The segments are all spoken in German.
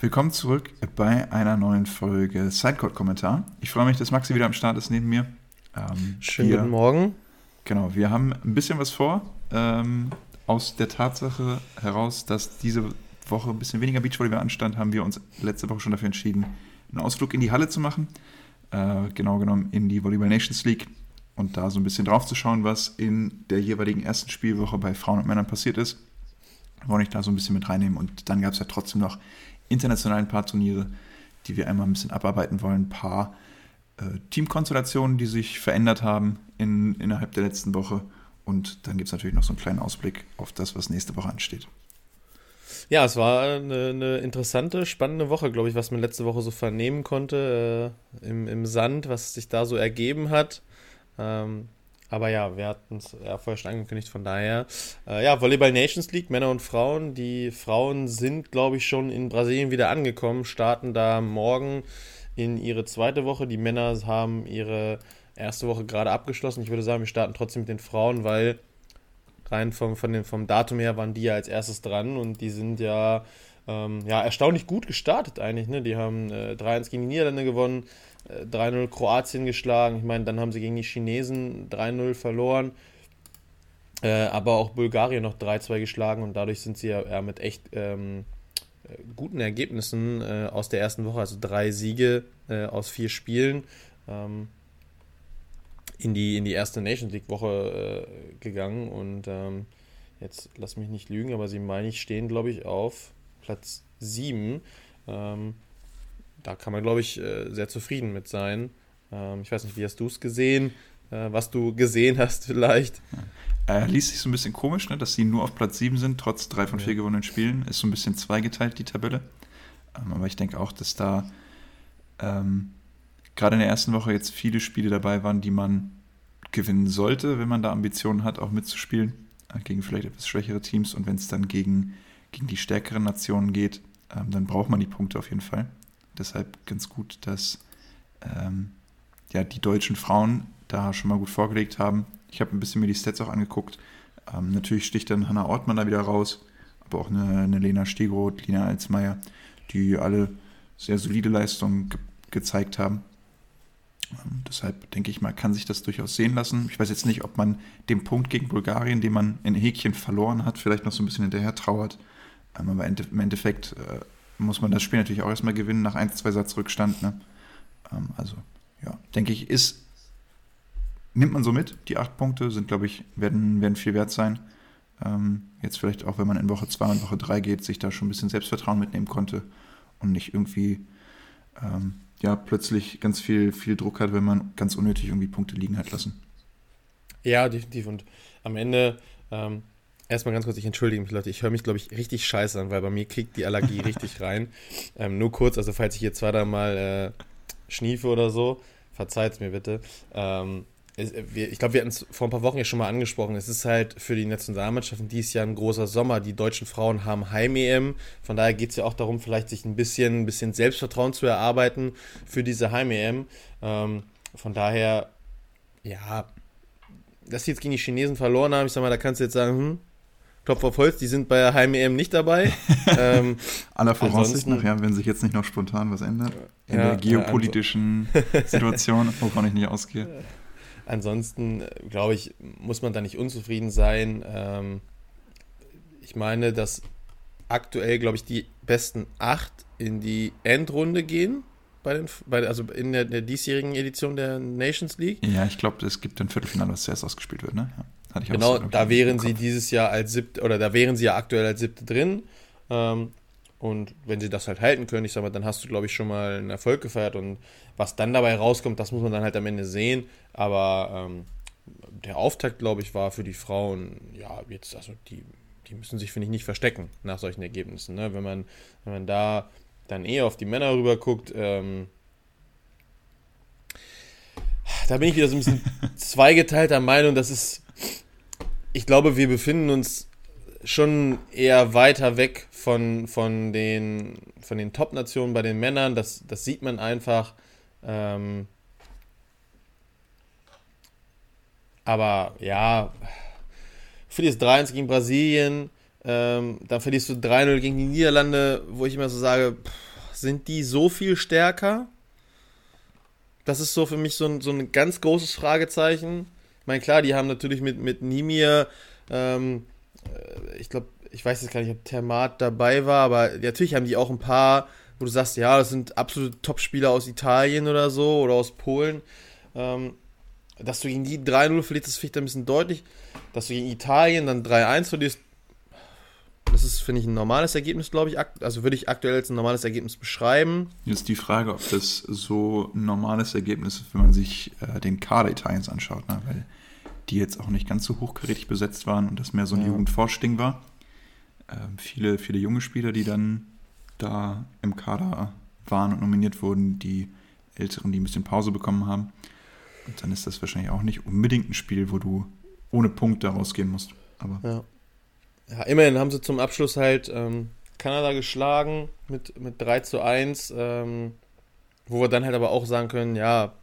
Willkommen zurück bei einer neuen Folge Sidecode-Kommentar. Ich freue mich, dass Maxi wieder am Start ist neben mir. Ähm, Schönen wir, guten Morgen. Genau, wir haben ein bisschen was vor. Ähm, aus der Tatsache heraus, dass diese Woche ein bisschen weniger Beachvolleyball anstand, haben wir uns letzte Woche schon dafür entschieden, einen Ausflug in die Halle zu machen. Äh, genau genommen in die Volleyball Nations League und da so ein bisschen drauf zu schauen, was in der jeweiligen ersten Spielwoche bei Frauen und Männern passiert ist. Wollte ich da so ein bisschen mit reinnehmen. Und dann gab es ja trotzdem noch international ein paar Turniere, die wir einmal ein bisschen abarbeiten wollen. Ein paar äh, Teamkonstellationen, die sich verändert haben in, innerhalb der letzten Woche. Und dann gibt es natürlich noch so einen kleinen Ausblick auf das, was nächste Woche ansteht. Ja, es war eine, eine interessante, spannende Woche, glaube ich, was man letzte Woche so vernehmen konnte äh, im, im Sand, was sich da so ergeben hat. Ähm, aber ja, wir hatten es ja vorher schon angekündigt, von daher. Äh, ja, Volleyball Nations League, Männer und Frauen. Die Frauen sind, glaube ich, schon in Brasilien wieder angekommen, starten da morgen in ihre zweite Woche. Die Männer haben ihre erste Woche gerade abgeschlossen. Ich würde sagen, wir starten trotzdem mit den Frauen, weil rein vom, von dem, vom Datum her waren die ja als erstes dran und die sind ja, ähm, ja erstaunlich gut gestartet eigentlich. Ne? Die haben äh, 3-1 gegen die Niederlande gewonnen, 3-0 äh, Kroatien geschlagen. Ich meine, dann haben sie gegen die Chinesen 3-0 verloren. Äh, aber auch Bulgarien noch 3-2 geschlagen und dadurch sind sie ja, ja mit echt ähm, äh, guten Ergebnissen äh, aus der ersten Woche, also drei Siege äh, aus vier Spielen, ähm, in, die, in die erste Nations League-Woche äh, gegangen. Und ähm, jetzt lass mich nicht lügen, aber sie meine ich stehen, glaube ich, auf Platz 7 da kann man, glaube ich, äh, sehr zufrieden mit sein. Ähm, ich weiß nicht, wie hast du es gesehen? Äh, was du gesehen hast vielleicht? Äh, liest sich so ein bisschen komisch, ne, dass sie nur auf Platz 7 sind, trotz drei von vier ja. gewonnenen Spielen. Ist so ein bisschen zweigeteilt, die Tabelle. Ähm, aber ich denke auch, dass da ähm, gerade in der ersten Woche jetzt viele Spiele dabei waren, die man gewinnen sollte, wenn man da Ambitionen hat, auch mitzuspielen. Äh, gegen vielleicht etwas schwächere Teams. Und wenn es dann gegen, gegen die stärkeren Nationen geht, ähm, dann braucht man die Punkte auf jeden Fall. Deshalb ganz gut, dass ähm, ja, die deutschen Frauen da schon mal gut vorgelegt haben. Ich habe ein bisschen mir die Stats auch angeguckt. Ähm, natürlich sticht dann Hannah Ortmann da wieder raus, aber auch eine, eine Lena Stegroth, Lina Alsmeier, die alle sehr solide Leistungen ge gezeigt haben. Ähm, deshalb denke ich mal, kann sich das durchaus sehen lassen. Ich weiß jetzt nicht, ob man dem Punkt gegen Bulgarien, den man in Häkchen verloren hat, vielleicht noch so ein bisschen hinterher trauert. Ähm, aber im Endeffekt äh, muss man das Spiel natürlich auch erstmal gewinnen nach 1, 2 Satz Rückstand. Ne? Ähm, also, ja, denke ich, ist, nimmt man so mit. Die acht Punkte sind, glaube ich, werden, werden viel wert sein. Ähm, jetzt vielleicht auch, wenn man in Woche 2 und Woche 3 geht, sich da schon ein bisschen Selbstvertrauen mitnehmen konnte und nicht irgendwie ähm, ja, plötzlich ganz viel, viel Druck hat, wenn man ganz unnötig irgendwie Punkte liegen hat lassen. Ja, definitiv. Und am Ende ähm, Erstmal ganz kurz, ich entschuldige mich, Leute. Ich höre mich, glaube ich, richtig scheiße an, weil bei mir kriegt die Allergie richtig rein. Ähm, nur kurz, also falls ich jetzt zweimal mal äh, schniefe oder so, verzeiht es mir bitte. Ähm, ich glaube, wir hatten es vor ein paar Wochen ja schon mal angesprochen. Es ist halt für die Nationalmannschaften dieses Jahr ein großer Sommer. Die deutschen Frauen haben Heim-EM. Von daher geht es ja auch darum, vielleicht sich ein bisschen, ein bisschen Selbstvertrauen zu erarbeiten für diese Heim-EM. Ähm, von daher, ja, dass sie jetzt gegen die Chinesen verloren haben, ich sag mal, da kannst du jetzt sagen, hm, Klopf auf Holz, die sind bei der Heim-EM nicht dabei. ähm, Aller Voraussicht nach, ja, wenn sich jetzt nicht noch spontan was ändert. In ja, der geopolitischen ja, Situation, wovon ich nicht ausgehe. Ansonsten, glaube ich, muss man da nicht unzufrieden sein. Ähm, ich meine, dass aktuell, glaube ich, die besten acht in die Endrunde gehen. Bei den, bei, also in der, der diesjährigen Edition der Nations League. Ja, ich glaube, es gibt ein Viertelfinale, was zuerst ausgespielt wird, ne? Ja. Hatte ich genau, auch da wären sie dieses Jahr als siebte, oder da wären sie ja aktuell als siebte drin. Ähm, und wenn sie das halt halten können, ich sag mal, dann hast du, glaube ich, schon mal einen Erfolg gefeiert. Und was dann dabei rauskommt, das muss man dann halt am Ende sehen. Aber ähm, der Auftakt, glaube ich, war für die Frauen, ja, jetzt, also die, die müssen sich, finde ich, nicht verstecken nach solchen Ergebnissen. Ne? Wenn, man, wenn man da dann eher auf die Männer rüber guckt, ähm, da bin ich wieder so ein bisschen zweigeteilter Meinung, das ist ich glaube, wir befinden uns schon eher weiter weg von, von den, von den Top-Nationen bei den Männern. Das, das sieht man einfach. Ähm aber ja, verlierst 3-1 gegen Brasilien, ähm, dann verlierst du 3-0 gegen die Niederlande, wo ich immer so sage, pff, sind die so viel stärker? Das ist so für mich so ein, so ein ganz großes Fragezeichen. Meine, klar, die haben natürlich mit, mit Nimir, ähm, äh, ich glaube, ich weiß jetzt gar nicht, ob Termat dabei war, aber natürlich haben die auch ein paar, wo du sagst, ja, das sind absolute Top-Spieler aus Italien oder so oder aus Polen. Ähm, dass du gegen die 3-0 verlierst, das finde ich ein bisschen deutlich. Dass du gegen Italien dann 3-1 verlierst, das ist, finde ich, ein normales Ergebnis, glaube ich. Also würde ich aktuell als ein normales Ergebnis beschreiben. Jetzt die Frage, ob das so ein normales Ergebnis ist, wenn man sich äh, den Kader Italiens anschaut, ne? weil die jetzt auch nicht ganz so hochkarätig besetzt waren und das mehr so ein ja. Jugendforschding war. Ähm, viele, viele junge Spieler, die dann da im Kader waren und nominiert wurden, die Älteren, die ein bisschen Pause bekommen haben. Und dann ist das wahrscheinlich auch nicht unbedingt ein Spiel, wo du ohne Punkte rausgehen musst. Aber ja. ja immerhin haben sie zum Abschluss halt ähm, Kanada geschlagen mit, mit 3 zu 1, ähm, wo wir dann halt aber auch sagen können, ja,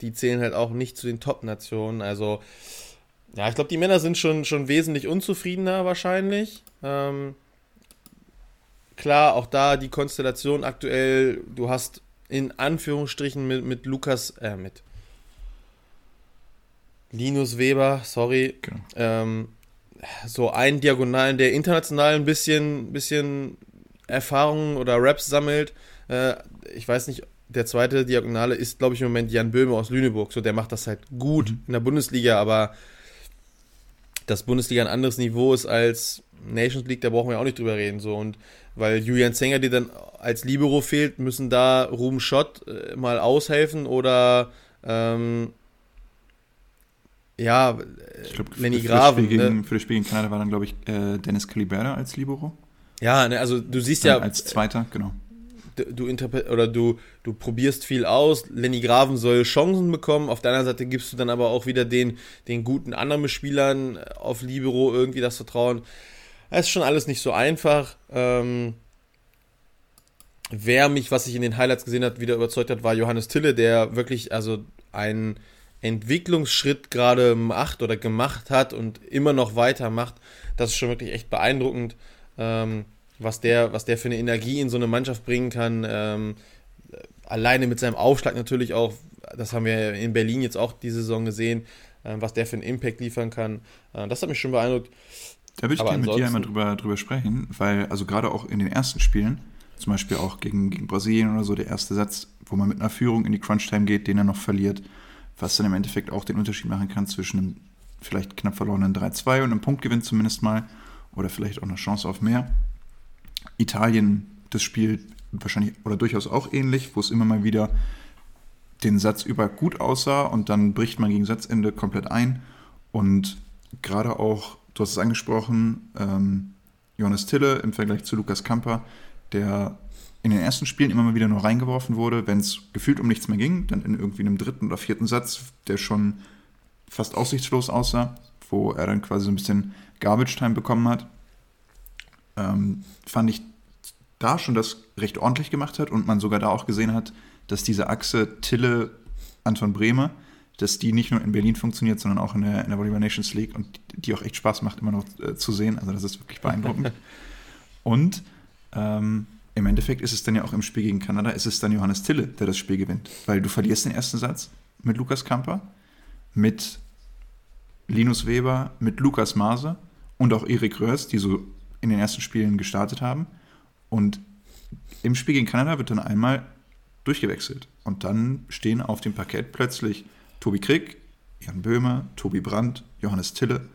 die zählen halt auch nicht zu den Top-Nationen. Also, ja, ich glaube, die Männer sind schon, schon wesentlich unzufriedener wahrscheinlich. Ähm, klar, auch da die Konstellation aktuell, du hast in Anführungsstrichen mit, mit Lukas, äh, mit Linus Weber, sorry, genau. ähm, so einen Diagonalen, der international ein bisschen, bisschen Erfahrungen oder Raps sammelt. Äh, ich weiß nicht, der zweite Diagonale ist, glaube ich, im Moment Jan Böhme aus Lüneburg. So, der macht das halt gut mhm. in der Bundesliga, aber dass Bundesliga ein anderes Niveau ist als Nations League, da brauchen wir auch nicht drüber reden. So. Und weil Julian Zenger dir dann als Libero fehlt, müssen da Ruben Schott äh, mal aushelfen oder ähm, ja, ich glaub, Lenny für, Graven. Für das, Spiel gegen, ne? für das Spiel gegen Kanada war dann, glaube ich, äh, Dennis Calibera als Libero. Ja, ne, also du siehst ja. Als Zweiter, genau. Du, oder du, du probierst viel aus. Lenny Graven soll Chancen bekommen. Auf der anderen Seite gibst du dann aber auch wieder den, den guten anderen Spielern auf Libero irgendwie das Vertrauen. Es ist schon alles nicht so einfach. Ähm, wer mich, was ich in den Highlights gesehen habe, wieder überzeugt hat, war Johannes Tille, der wirklich also ein Entwicklungsschritt gerade macht oder gemacht hat und immer noch weitermacht, das ist schon wirklich echt beeindruckend, ähm, was, der, was der für eine Energie in so eine Mannschaft bringen kann. Ähm, alleine mit seinem Aufschlag natürlich auch, das haben wir in Berlin jetzt auch diese Saison gesehen, äh, was der für einen Impact liefern kann. Äh, das hat mich schon beeindruckt. Da würde ich gerne mit dir einmal drüber, drüber sprechen, weil also gerade auch in den ersten Spielen, zum Beispiel auch gegen, gegen Brasilien oder so, der erste Satz, wo man mit einer Führung in die Crunch-Time geht, den er noch verliert, was dann im Endeffekt auch den Unterschied machen kann zwischen einem vielleicht knapp verlorenen 3-2 und einem Punktgewinn zumindest mal oder vielleicht auch eine Chance auf mehr. Italien, das Spiel wahrscheinlich oder durchaus auch ähnlich, wo es immer mal wieder den Satz über gut aussah und dann bricht man gegen Satzende komplett ein. Und gerade auch, du hast es angesprochen, ähm, Johannes Tille im Vergleich zu Lukas Kamper, der in den ersten Spielen immer mal wieder nur reingeworfen wurde, wenn es gefühlt um nichts mehr ging, dann in irgendwie einem dritten oder vierten Satz, der schon fast aussichtslos aussah, wo er dann quasi so ein bisschen Garbage-Time bekommen hat, ähm, fand ich da schon das recht ordentlich gemacht hat und man sogar da auch gesehen hat, dass diese Achse Tille Anton Bremer, dass die nicht nur in Berlin funktioniert, sondern auch in der, in der Volleyball Nations League und die auch echt Spaß macht, immer noch äh, zu sehen. Also das ist wirklich beeindruckend. und ähm, im Endeffekt ist es dann ja auch im Spiel gegen Kanada, ist es dann Johannes Tille, der das Spiel gewinnt. Weil du verlierst den ersten Satz mit Lukas Kamper, mit Linus Weber, mit Lukas Maase und auch Erik Röhrs, die so in den ersten Spielen gestartet haben. Und im Spiel gegen Kanada wird dann einmal durchgewechselt. Und dann stehen auf dem Parkett plötzlich Tobi Krieg, Jan Böhmer, Tobi Brandt, Johannes Tille.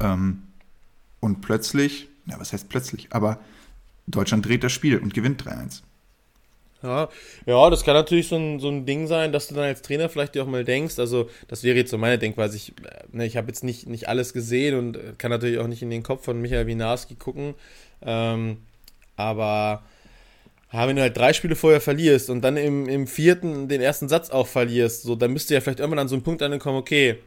Ähm, und plötzlich, ja, was heißt plötzlich, aber Deutschland dreht das Spiel und gewinnt 3-1. Ja, ja, das kann natürlich so ein, so ein Ding sein, dass du dann als Trainer vielleicht dir auch mal denkst, also das wäre jetzt so meine Denkweise, ich, ne, ich habe jetzt nicht, nicht alles gesehen und kann natürlich auch nicht in den Kopf von Michael Winarski gucken, ähm, aber ja, wenn du halt drei Spiele vorher verlierst und dann im, im vierten den ersten Satz auch verlierst, so, dann müsste ja vielleicht irgendwann an so einen Punkt ankommen, okay,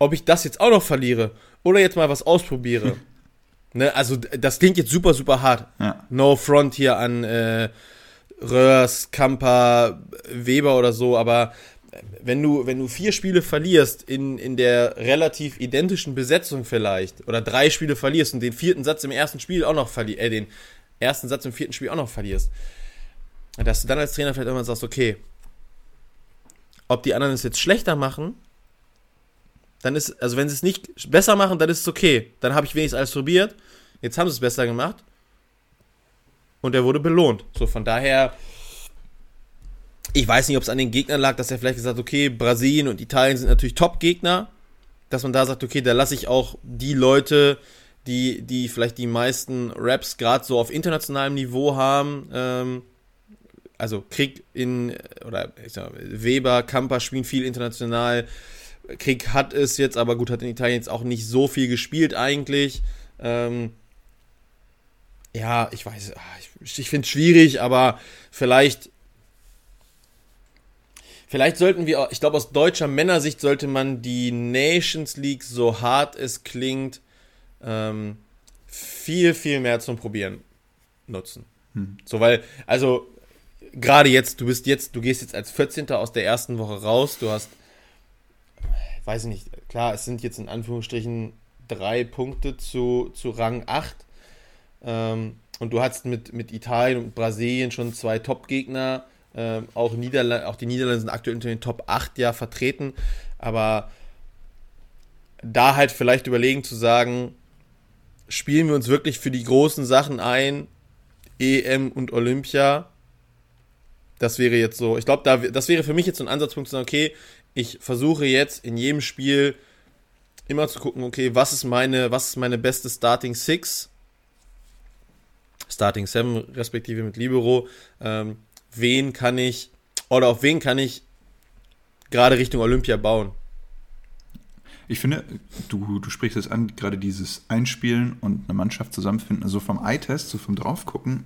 ob ich das jetzt auch noch verliere oder jetzt mal was ausprobiere. Ne, also das klingt jetzt super, super hart. Ja. No front hier an äh, Röhrs, Kamper, Weber oder so, aber wenn du, wenn du vier Spiele verlierst in, in der relativ identischen Besetzung vielleicht, oder drei Spiele verlierst und den vierten Satz im ersten Spiel auch noch verlierst, äh, den, ersten Satz im vierten Spiel auch noch verlierst. Dass du dann als Trainer vielleicht irgendwann sagst, okay, ob die anderen es jetzt schlechter machen, dann ist, also wenn sie es nicht besser machen, dann ist es okay. Dann habe ich wenigstens alles probiert. Jetzt haben sie es besser gemacht. Und er wurde belohnt. So, von daher, ich weiß nicht, ob es an den Gegnern lag, dass er vielleicht gesagt hat, okay, Brasilien und Italien sind natürlich Top-Gegner. Dass man da sagt, okay, da lasse ich auch die Leute, die, die vielleicht die meisten Raps gerade so auf internationalem Niveau haben, ähm, also Krieg in, oder ich sag, Weber, Kamper spielen viel international. Krieg hat es jetzt, aber gut, hat in Italien jetzt auch nicht so viel gespielt eigentlich. Ähm, ja, ich weiß, ah, ich, ich finde es schwierig, aber vielleicht, vielleicht sollten wir, ich glaube, aus deutscher Männersicht sollte man die Nations League, so hart es klingt, ähm, viel, viel mehr zum Probieren nutzen. Hm. So, weil, also, gerade jetzt, du bist jetzt, du gehst jetzt als 14. aus der ersten Woche raus, du hast, weiß ich nicht, klar, es sind jetzt in Anführungsstrichen drei Punkte zu, zu Rang 8. Ähm, und du hast mit, mit Italien und Brasilien schon zwei Top-Gegner. Ähm, auch, auch die Niederlande sind aktuell unter den Top 8 ja vertreten. Aber da halt vielleicht überlegen zu sagen, spielen wir uns wirklich für die großen Sachen ein, EM und Olympia. Das wäre jetzt so, ich glaube, da, das wäre für mich jetzt so ein Ansatzpunkt zu sagen, okay, ich versuche jetzt in jedem Spiel immer zu gucken, okay, was ist meine, was ist meine beste Starting Six? Starting Seven, respektive mit Libero. Ähm, wen kann ich, oder auf wen kann ich gerade Richtung Olympia bauen? Ich finde, du, du sprichst es an, gerade dieses Einspielen und eine Mannschaft zusammenfinden, also vom Eye-Test, so vom Draufgucken,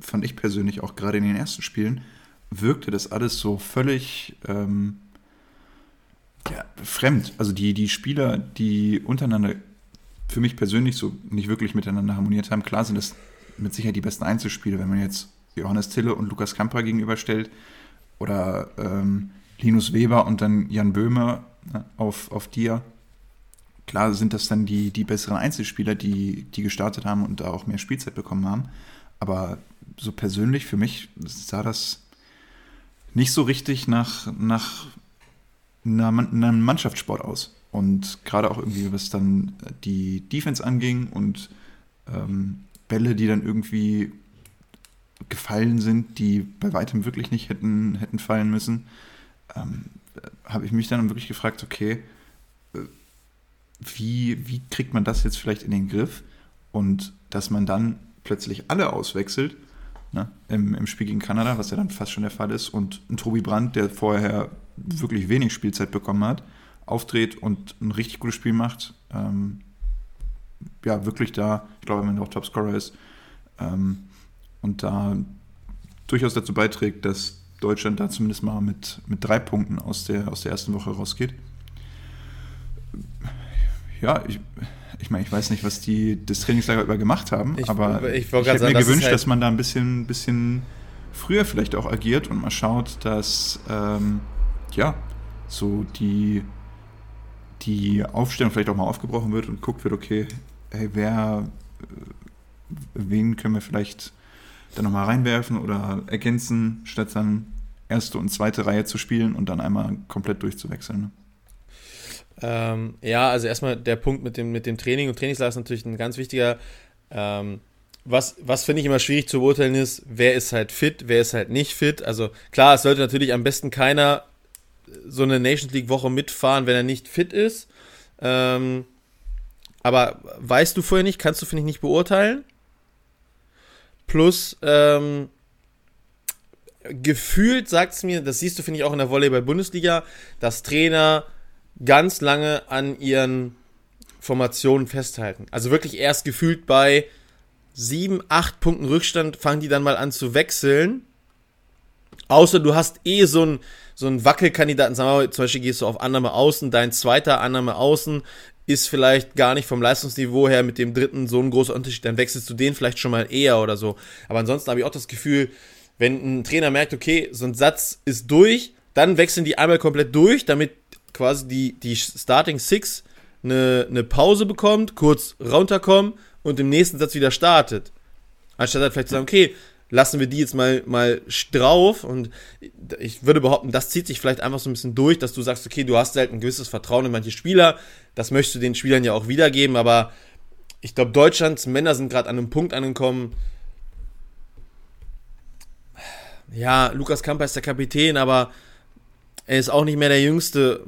fand ich persönlich auch gerade in den ersten Spielen, wirkte das alles so völlig ähm, ja, fremd. Also die, die Spieler, die untereinander für mich persönlich so nicht wirklich miteinander harmoniert haben, klar sind das mit Sicherheit die besten Einzelspiele, wenn man jetzt Johannes Tille und Lukas Kamper gegenüberstellt oder ähm, Linus Weber und dann Jan Böhmer ne, auf, auf Dia Klar sind das dann die, die besseren Einzelspieler, die, die gestartet haben und da auch mehr Spielzeit bekommen haben. Aber so persönlich für mich sah das nicht so richtig nach, nach einem Mannschaftssport aus. Und gerade auch irgendwie, was dann die Defense anging und ähm, Bälle, die dann irgendwie gefallen sind, die bei weitem wirklich nicht hätten, hätten fallen müssen, ähm, habe ich mich dann wirklich gefragt, okay, wie, wie kriegt man das jetzt vielleicht in den Griff? Und dass man dann plötzlich alle auswechselt, ne, im, im Spiel gegen Kanada, was ja dann fast schon der Fall ist, und ein Tobi Brandt, der vorher wirklich wenig Spielzeit bekommen hat, auftritt und ein richtig gutes Spiel macht, ähm, ja, wirklich da, ich glaube, wenn er auch Topscorer ist, ähm, und da durchaus dazu beiträgt, dass Deutschland da zumindest mal mit, mit drei Punkten aus der, aus der ersten Woche rausgeht. Ja, ich, ich meine, ich weiß nicht, was die das Trainingslager über gemacht haben, ich, aber ich, ich hätte sagen, mir gewünscht, halt dass man da ein bisschen, bisschen früher vielleicht auch agiert und mal schaut, dass ähm, ja, so die, die Aufstellung vielleicht auch mal aufgebrochen wird und guckt wird, okay, hey, wer, äh, wen können wir vielleicht da nochmal reinwerfen oder ergänzen, statt dann erste und zweite Reihe zu spielen und dann einmal komplett durchzuwechseln. Ne? Ähm, ja, also erstmal der Punkt mit dem, mit dem Training und Trainingslager ist natürlich ein ganz wichtiger. Ähm, was, was finde ich immer schwierig zu beurteilen ist, wer ist halt fit, wer ist halt nicht fit. Also klar, es sollte natürlich am besten keiner so eine Nations League Woche mitfahren, wenn er nicht fit ist. Ähm, aber weißt du vorher nicht, kannst du, finde ich, nicht beurteilen. Plus, ähm, gefühlt sagt es mir, das siehst du, finde ich, auch in der Volleyball-Bundesliga, dass Trainer ganz lange an ihren Formationen festhalten. Also wirklich erst gefühlt bei sieben, acht Punkten Rückstand fangen die dann mal an zu wechseln. Außer du hast eh so einen so einen Wackelkandidaten, sagen wir mal, zum Beispiel gehst du auf Annahme Außen, dein zweiter Annahme Außen ist vielleicht gar nicht vom Leistungsniveau her mit dem dritten so ein großer Unterschied, dann wechselst du den vielleicht schon mal eher oder so. Aber ansonsten habe ich auch das Gefühl, wenn ein Trainer merkt, okay, so ein Satz ist durch, dann wechseln die einmal komplett durch, damit quasi die, die Starting Six eine, eine Pause bekommt, kurz runterkommen und im nächsten Satz wieder startet. Anstatt halt vielleicht zu sagen, okay, lassen wir die jetzt mal, mal drauf und ich würde behaupten, das zieht sich vielleicht einfach so ein bisschen durch, dass du sagst, okay, du hast halt ein gewisses Vertrauen in manche Spieler, das möchtest du den Spielern ja auch wiedergeben, aber ich glaube, Deutschlands Männer sind gerade an einem Punkt angekommen. Ja, Lukas Kamper ist der Kapitän, aber er ist auch nicht mehr der Jüngste.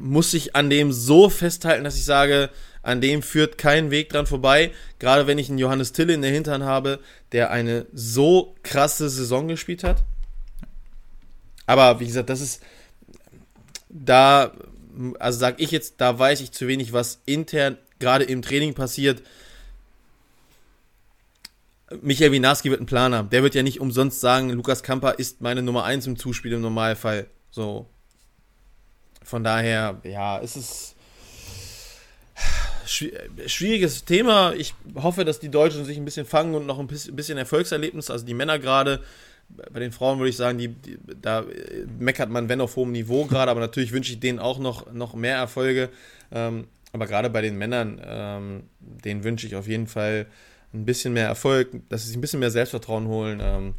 Muss ich an dem so festhalten, dass ich sage, an dem führt kein Weg dran vorbei. Gerade wenn ich einen Johannes Tille in der Hintern habe, der eine so krasse Saison gespielt hat. Aber wie gesagt, das ist da, also sage ich jetzt, da weiß ich zu wenig, was intern gerade im Training passiert. Michael Winarski wird ein Planer. Der wird ja nicht umsonst sagen, Lukas Kamper ist meine Nummer 1 im Zuspiel im Normalfall. So. Von daher, ja, es ist schwieriges Thema. Ich hoffe, dass die Deutschen sich ein bisschen fangen und noch ein bisschen Erfolgserlebnis, also die Männer gerade. Bei den Frauen würde ich sagen, die, die, da meckert man, wenn auf hohem Niveau gerade, aber natürlich wünsche ich denen auch noch, noch mehr Erfolge. Ähm, aber gerade bei den Männern, ähm, denen wünsche ich auf jeden Fall ein bisschen mehr Erfolg, dass sie sich ein bisschen mehr Selbstvertrauen holen. Ähm,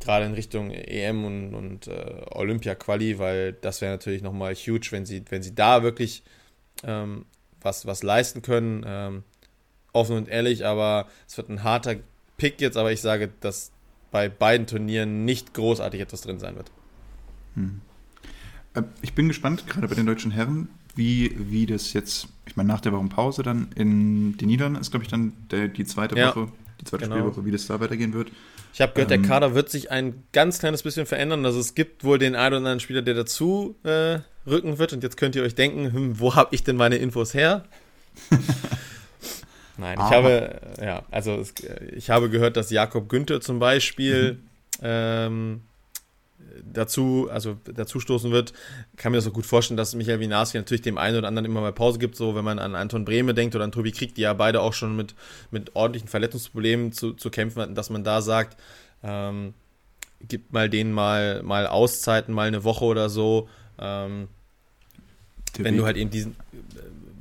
gerade in Richtung EM und, und äh, Olympia-Quali, weil das wäre natürlich nochmal huge, wenn sie, wenn sie da wirklich ähm, was, was leisten können. Ähm, offen und ehrlich, aber es wird ein harter Pick jetzt, aber ich sage, dass bei beiden Turnieren nicht großartig etwas drin sein wird. Hm. Äh, ich bin gespannt, gerade bei den deutschen Herren, wie, wie das jetzt, ich meine, nach der Woche Pause dann in den Niederlanden ist, glaube ich, dann der, die zweite ja, Woche, die zweite genau. Spielwoche, wie das da weitergehen wird. Ich habe gehört, ähm, der Kader wird sich ein ganz kleines bisschen verändern. Also es gibt wohl den einen oder anderen Spieler, der dazu äh, rücken wird. Und jetzt könnt ihr euch denken, hm, wo habe ich denn meine Infos her? Nein, ich habe, ja, also es, ich habe gehört, dass Jakob Günther zum Beispiel mhm. ähm, dazu, also dazu stoßen wird, kann mir das auch gut vorstellen, dass Michael Winarski natürlich dem einen oder anderen immer mal Pause gibt, so wenn man an Anton Brehme denkt oder an Tobi Krieg, die ja beide auch schon mit, mit ordentlichen Verletzungsproblemen zu, zu kämpfen hatten, dass man da sagt, ähm, gibt mal denen mal, mal Auszeiten, mal eine Woche oder so, ähm, wenn du halt eben diesen,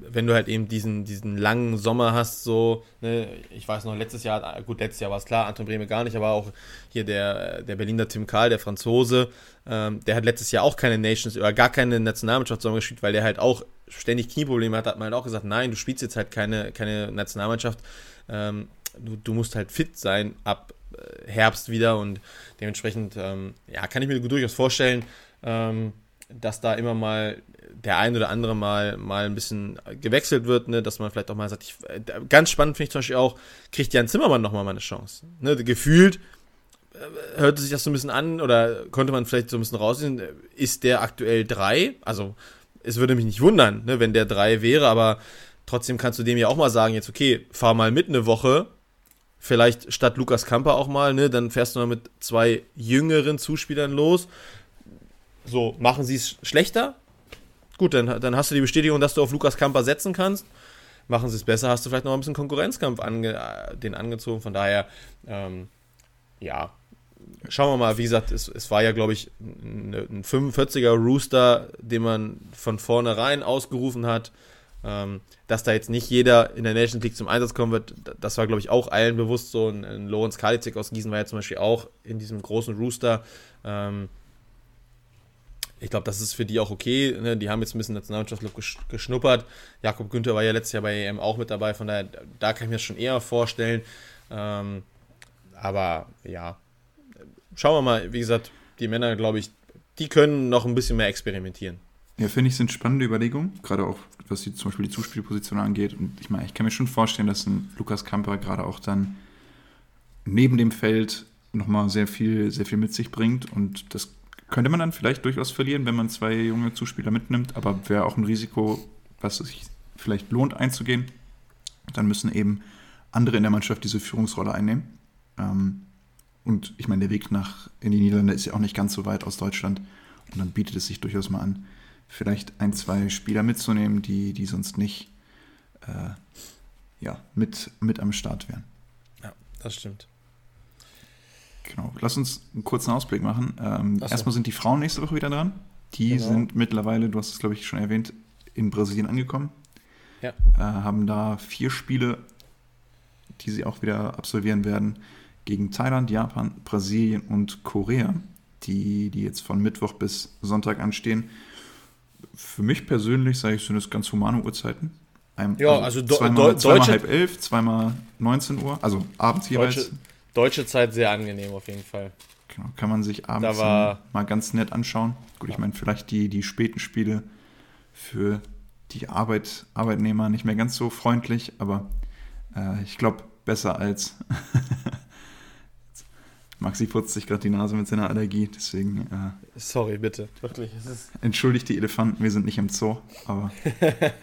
wenn du halt eben diesen, diesen langen Sommer hast, so, ne, ich weiß noch, letztes Jahr, gut, letztes Jahr war es klar, Anton Brehme gar nicht, aber auch hier der, der Berliner Tim Kahl, der Franzose, ähm, der hat letztes Jahr auch keine Nations oder gar keine Nationalmannschaft gespielt, weil der halt auch ständig Knieprobleme hat, hat man halt auch gesagt, nein, du spielst jetzt halt keine, keine Nationalmannschaft, ähm, du, du musst halt fit sein ab äh, Herbst wieder und dementsprechend, ähm, ja, kann ich mir durchaus vorstellen, ähm, dass da immer mal der ein oder andere mal, mal ein bisschen gewechselt wird, ne, dass man vielleicht auch mal sagt, ich, ganz spannend finde ich zum Beispiel auch, kriegt Jan Zimmermann nochmal mal eine Chance. Ne, gefühlt äh, hörte sich das so ein bisschen an oder konnte man vielleicht so ein bisschen raussehen, ist der aktuell drei? Also, es würde mich nicht wundern, ne, wenn der drei wäre, aber trotzdem kannst du dem ja auch mal sagen, jetzt, okay, fahr mal mit eine Woche, vielleicht statt Lukas Kamper auch mal, ne, dann fährst du mal mit zwei jüngeren Zuspielern los. So, machen sie es schlechter? Gut, dann, dann hast du die Bestätigung, dass du auf Lukas Kamper setzen kannst. Machen sie es besser, hast du vielleicht noch ein bisschen Konkurrenzkampf ange, äh, den angezogen. Von daher, ähm, ja, schauen wir mal. Wie gesagt, es, es war ja, glaube ich, ein 45er Rooster, den man von vornherein ausgerufen hat. Ähm, dass da jetzt nicht jeder in der Nations League zum Einsatz kommen wird, das war, glaube ich, auch allen bewusst so. Ein, ein Lorenz Kalizek aus Gießen war ja zum Beispiel auch in diesem großen Rooster. Ähm, ich glaube, das ist für die auch okay. Ne? Die haben jetzt ein bisschen Nationalmannschaftslook geschnuppert. Jakob Günther war ja letztes Jahr bei EM auch mit dabei, von daher, da kann ich mir das schon eher vorstellen. Ähm, aber ja, schauen wir mal. Wie gesagt, die Männer, glaube ich, die können noch ein bisschen mehr experimentieren. Ja, finde ich, sind spannende Überlegungen, gerade auch was die, zum Beispiel die Zuspielposition angeht. Und ich meine, ich kann mir schon vorstellen, dass ein Lukas Kamper gerade auch dann neben dem Feld nochmal sehr viel, sehr viel mit sich bringt. Und das könnte man dann vielleicht durchaus verlieren, wenn man zwei junge Zuspieler mitnimmt, aber wäre auch ein Risiko, was sich vielleicht lohnt einzugehen. Dann müssen eben andere in der Mannschaft diese Führungsrolle einnehmen. Ähm, und ich meine, der Weg nach in die Niederlande ist ja auch nicht ganz so weit aus Deutschland. Und dann bietet es sich durchaus mal an, vielleicht ein, zwei Spieler mitzunehmen, die, die sonst nicht äh, ja, mit, mit am Start wären. Ja, das stimmt. Genau. Lass uns einen kurzen Ausblick machen. Ähm, so. Erstmal sind die Frauen nächste Woche wieder dran. Die genau. sind mittlerweile, du hast es glaube ich schon erwähnt, in Brasilien angekommen. Ja. Äh, haben da vier Spiele, die sie auch wieder absolvieren werden. gegen Thailand, Japan, Brasilien und Korea, die, die jetzt von Mittwoch bis Sonntag anstehen. Für mich persönlich, sage ich, sind das ganz humane Uhrzeiten. Ein, ja, also, also zweimal, do, zweimal halb elf, zweimal 19 Uhr, also abends jeweils. Deutsche, deutsche Zeit sehr angenehm auf jeden Fall. Genau, kann man sich abends mal ganz nett anschauen. Gut, ich meine, vielleicht die, die späten Spiele für die Arbeit, Arbeitnehmer nicht mehr ganz so freundlich, aber äh, ich glaube, besser als. Maxi putzt sich gerade die Nase mit seiner Allergie, deswegen. Äh, Sorry, bitte, wirklich. entschuldigt die Elefanten, wir sind nicht im Zoo, aber.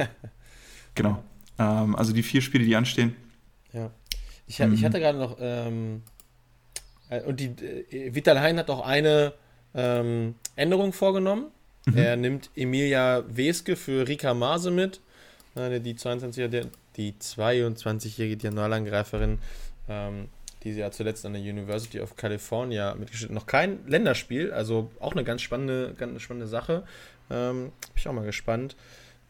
genau. Ähm, also die vier Spiele, die anstehen. Ja. Ich, mhm. ich hatte gerade noch. Ähm, äh, und die äh, Vital Hein hat auch eine ähm, Änderung vorgenommen. Mhm. Er nimmt Emilia Weske für Rika Mase mit. Die 22-jährige die 22-jährige Diagonalangreiferin, ähm, die sie ja zuletzt an der University of California mitgeschnitten Noch kein Länderspiel, also auch eine ganz spannende, ganz spannende Sache. Ähm, bin ich auch mal gespannt.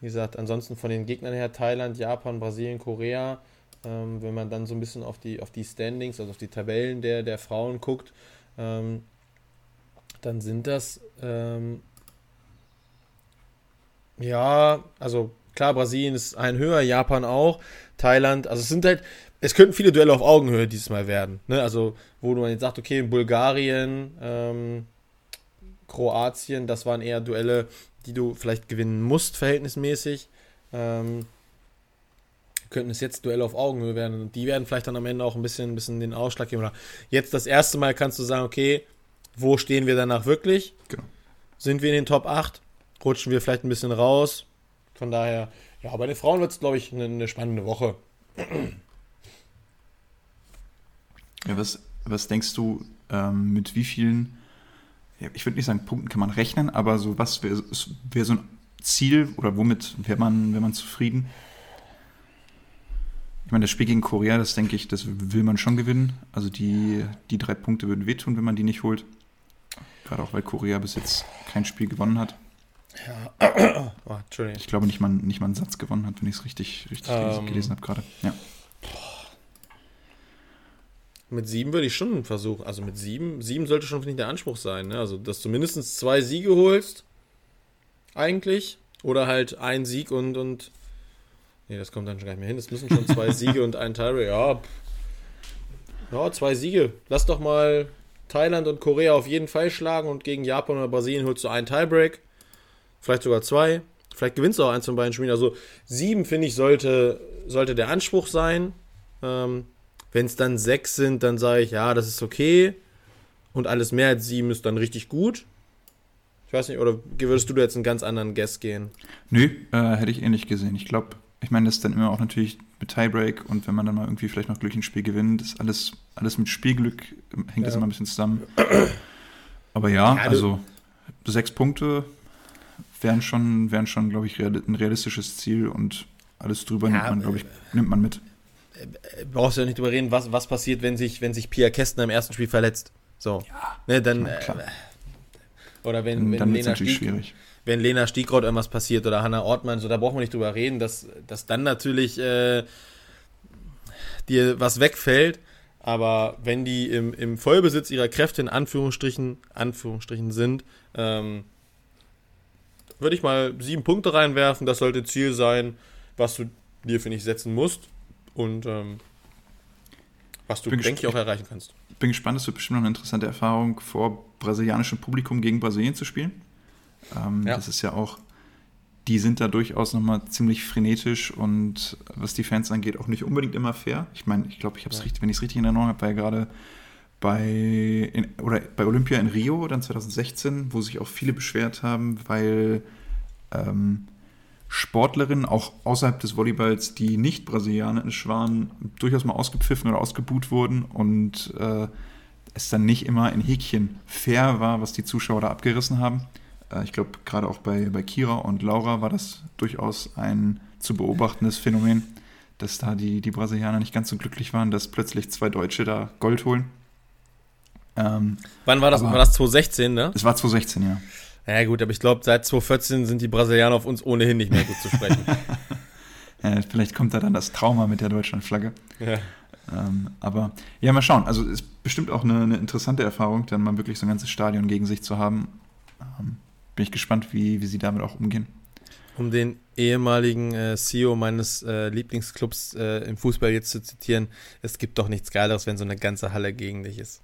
Wie gesagt, ansonsten von den Gegnern her Thailand, Japan, Brasilien, Korea. Ähm, wenn man dann so ein bisschen auf die, auf die Standings, also auf die Tabellen der, der Frauen guckt, ähm, dann sind das ähm, ja, also klar, Brasilien ist ein höher, Japan auch, Thailand, also es sind halt, es könnten viele Duelle auf Augenhöhe dieses Mal werden. Ne? Also, wo man jetzt sagt, okay, Bulgarien, ähm, Kroatien, das waren eher Duelle, die du vielleicht gewinnen musst, verhältnismäßig. Ähm, könnten es jetzt Duelle auf Augenhöhe werden. Und die werden vielleicht dann am Ende auch ein bisschen, ein bisschen den Ausschlag geben. Oder jetzt das erste Mal kannst du sagen, okay, wo stehen wir danach wirklich? Genau. Sind wir in den Top 8? Rutschen wir vielleicht ein bisschen raus? Von daher, ja, bei den Frauen wird es, glaube ich, eine, eine, spannende Woche. Ja, was, was denkst du, ähm, mit wie vielen, ja, ich würde nicht sagen, Punkten kann man rechnen, aber so was wäre wär so ein Ziel oder womit wäre man, wär man zufrieden? Ich meine, das Spiel gegen Korea, das denke ich, das will man schon gewinnen. Also die, die drei Punkte würden wehtun, wenn man die nicht holt. Gerade auch, weil Korea bis jetzt kein Spiel gewonnen hat. Ja. Oh, Entschuldigung. Ich glaube nicht mal, nicht mal einen Satz gewonnen hat, wenn ich es richtig, richtig ähm, gelesen habe gerade. Ja. Mit sieben würde ich schon versuchen. Also mit sieben, sieben sollte schon, finde ich, der Anspruch sein. Ne? Also, dass du mindestens zwei Siege holst. Eigentlich. Oder halt ein Sieg und, und Nee, das kommt dann schon gar nicht mehr hin. Es müssen schon zwei Siege und ein Tiebreak. Ja, ja, zwei Siege. Lass doch mal Thailand und Korea auf jeden Fall schlagen und gegen Japan oder Brasilien holst du einen Tiebreak. Vielleicht sogar zwei. Vielleicht gewinnst du auch eins von beiden Spielen. Also sieben, finde ich, sollte, sollte der Anspruch sein. Ähm, Wenn es dann sechs sind, dann sage ich, ja, das ist okay. Und alles mehr als sieben ist dann richtig gut. Ich weiß nicht, oder würdest du da jetzt einen ganz anderen Guess gehen? Nö, äh, hätte ich ähnlich gesehen. Ich glaube, ich meine, das ist dann immer auch natürlich mit Tiebreak und wenn man dann mal irgendwie vielleicht noch Glück ein Spiel gewinnt, ist alles, alles mit Spielglück, hängt ja. das immer ein bisschen zusammen. Aber ja, ja also sechs Punkte wären schon, wären schon glaube ich, ein realistisches Ziel und alles drüber ja, nimmt man, glaube ich, nimmt man mit. Äh, brauchst du ja nicht drüber reden, was, was passiert, wenn sich, wenn sich Pia Kästner im ersten Spiel verletzt. So. Ja, ne, dann, klar, klar. Äh, oder wenn, wenn dann Lena Stieg, schwierig wenn Lena Stiegroth irgendwas passiert oder Hanna Ortmann, so da brauchen wir nicht drüber reden, dass, dass dann natürlich äh, dir was wegfällt. Aber wenn die im, im Vollbesitz ihrer Kräfte in Anführungsstrichen, Anführungsstrichen sind, ähm, würde ich mal sieben Punkte reinwerfen. Das sollte Ziel sein, was du dir, finde ich, setzen musst. Und ähm, was du, denke ich, auch erreichen kannst. Bin gespannt, es wird bestimmt noch eine interessante Erfahrung, vor brasilianischem Publikum gegen Brasilien zu spielen. Ähm, ja. Das ist ja auch, die sind da durchaus nochmal ziemlich frenetisch und was die Fans angeht, auch nicht unbedingt immer fair. Ich meine, ich glaube, ich habe es ja. richtig, wenn ich es richtig in Erinnerung habe, weil gerade bei, in, oder bei Olympia in Rio dann 2016, wo sich auch viele beschwert haben, weil ähm, Sportlerinnen auch außerhalb des Volleyballs, die nicht brasilianisch waren, durchaus mal ausgepfiffen oder ausgebuht wurden und äh, es dann nicht immer in Häkchen fair war, was die Zuschauer da abgerissen haben. Äh, ich glaube, gerade auch bei, bei Kira und Laura war das durchaus ein zu beobachtendes Phänomen, dass da die, die Brasilianer nicht ganz so glücklich waren, dass plötzlich zwei Deutsche da Gold holen. Ähm, Wann war das? War das 2016, ne? Es war 2016, ja. Ja, gut, aber ich glaube, seit 2014 sind die Brasilianer auf uns ohnehin nicht mehr gut zu sprechen. ja, vielleicht kommt da dann das Trauma mit der Deutschlandflagge. Ja. Ähm, aber ja, mal schauen. Also es ist bestimmt auch eine, eine, interessante Erfahrung, dann mal wirklich so ein ganzes Stadion gegen sich zu haben. Ähm, bin ich gespannt, wie, wie sie damit auch umgehen. Um den ehemaligen äh, CEO meines äh, Lieblingsclubs äh, im Fußball jetzt zu zitieren, es gibt doch nichts Geileres, wenn so eine ganze Halle gegen dich ist.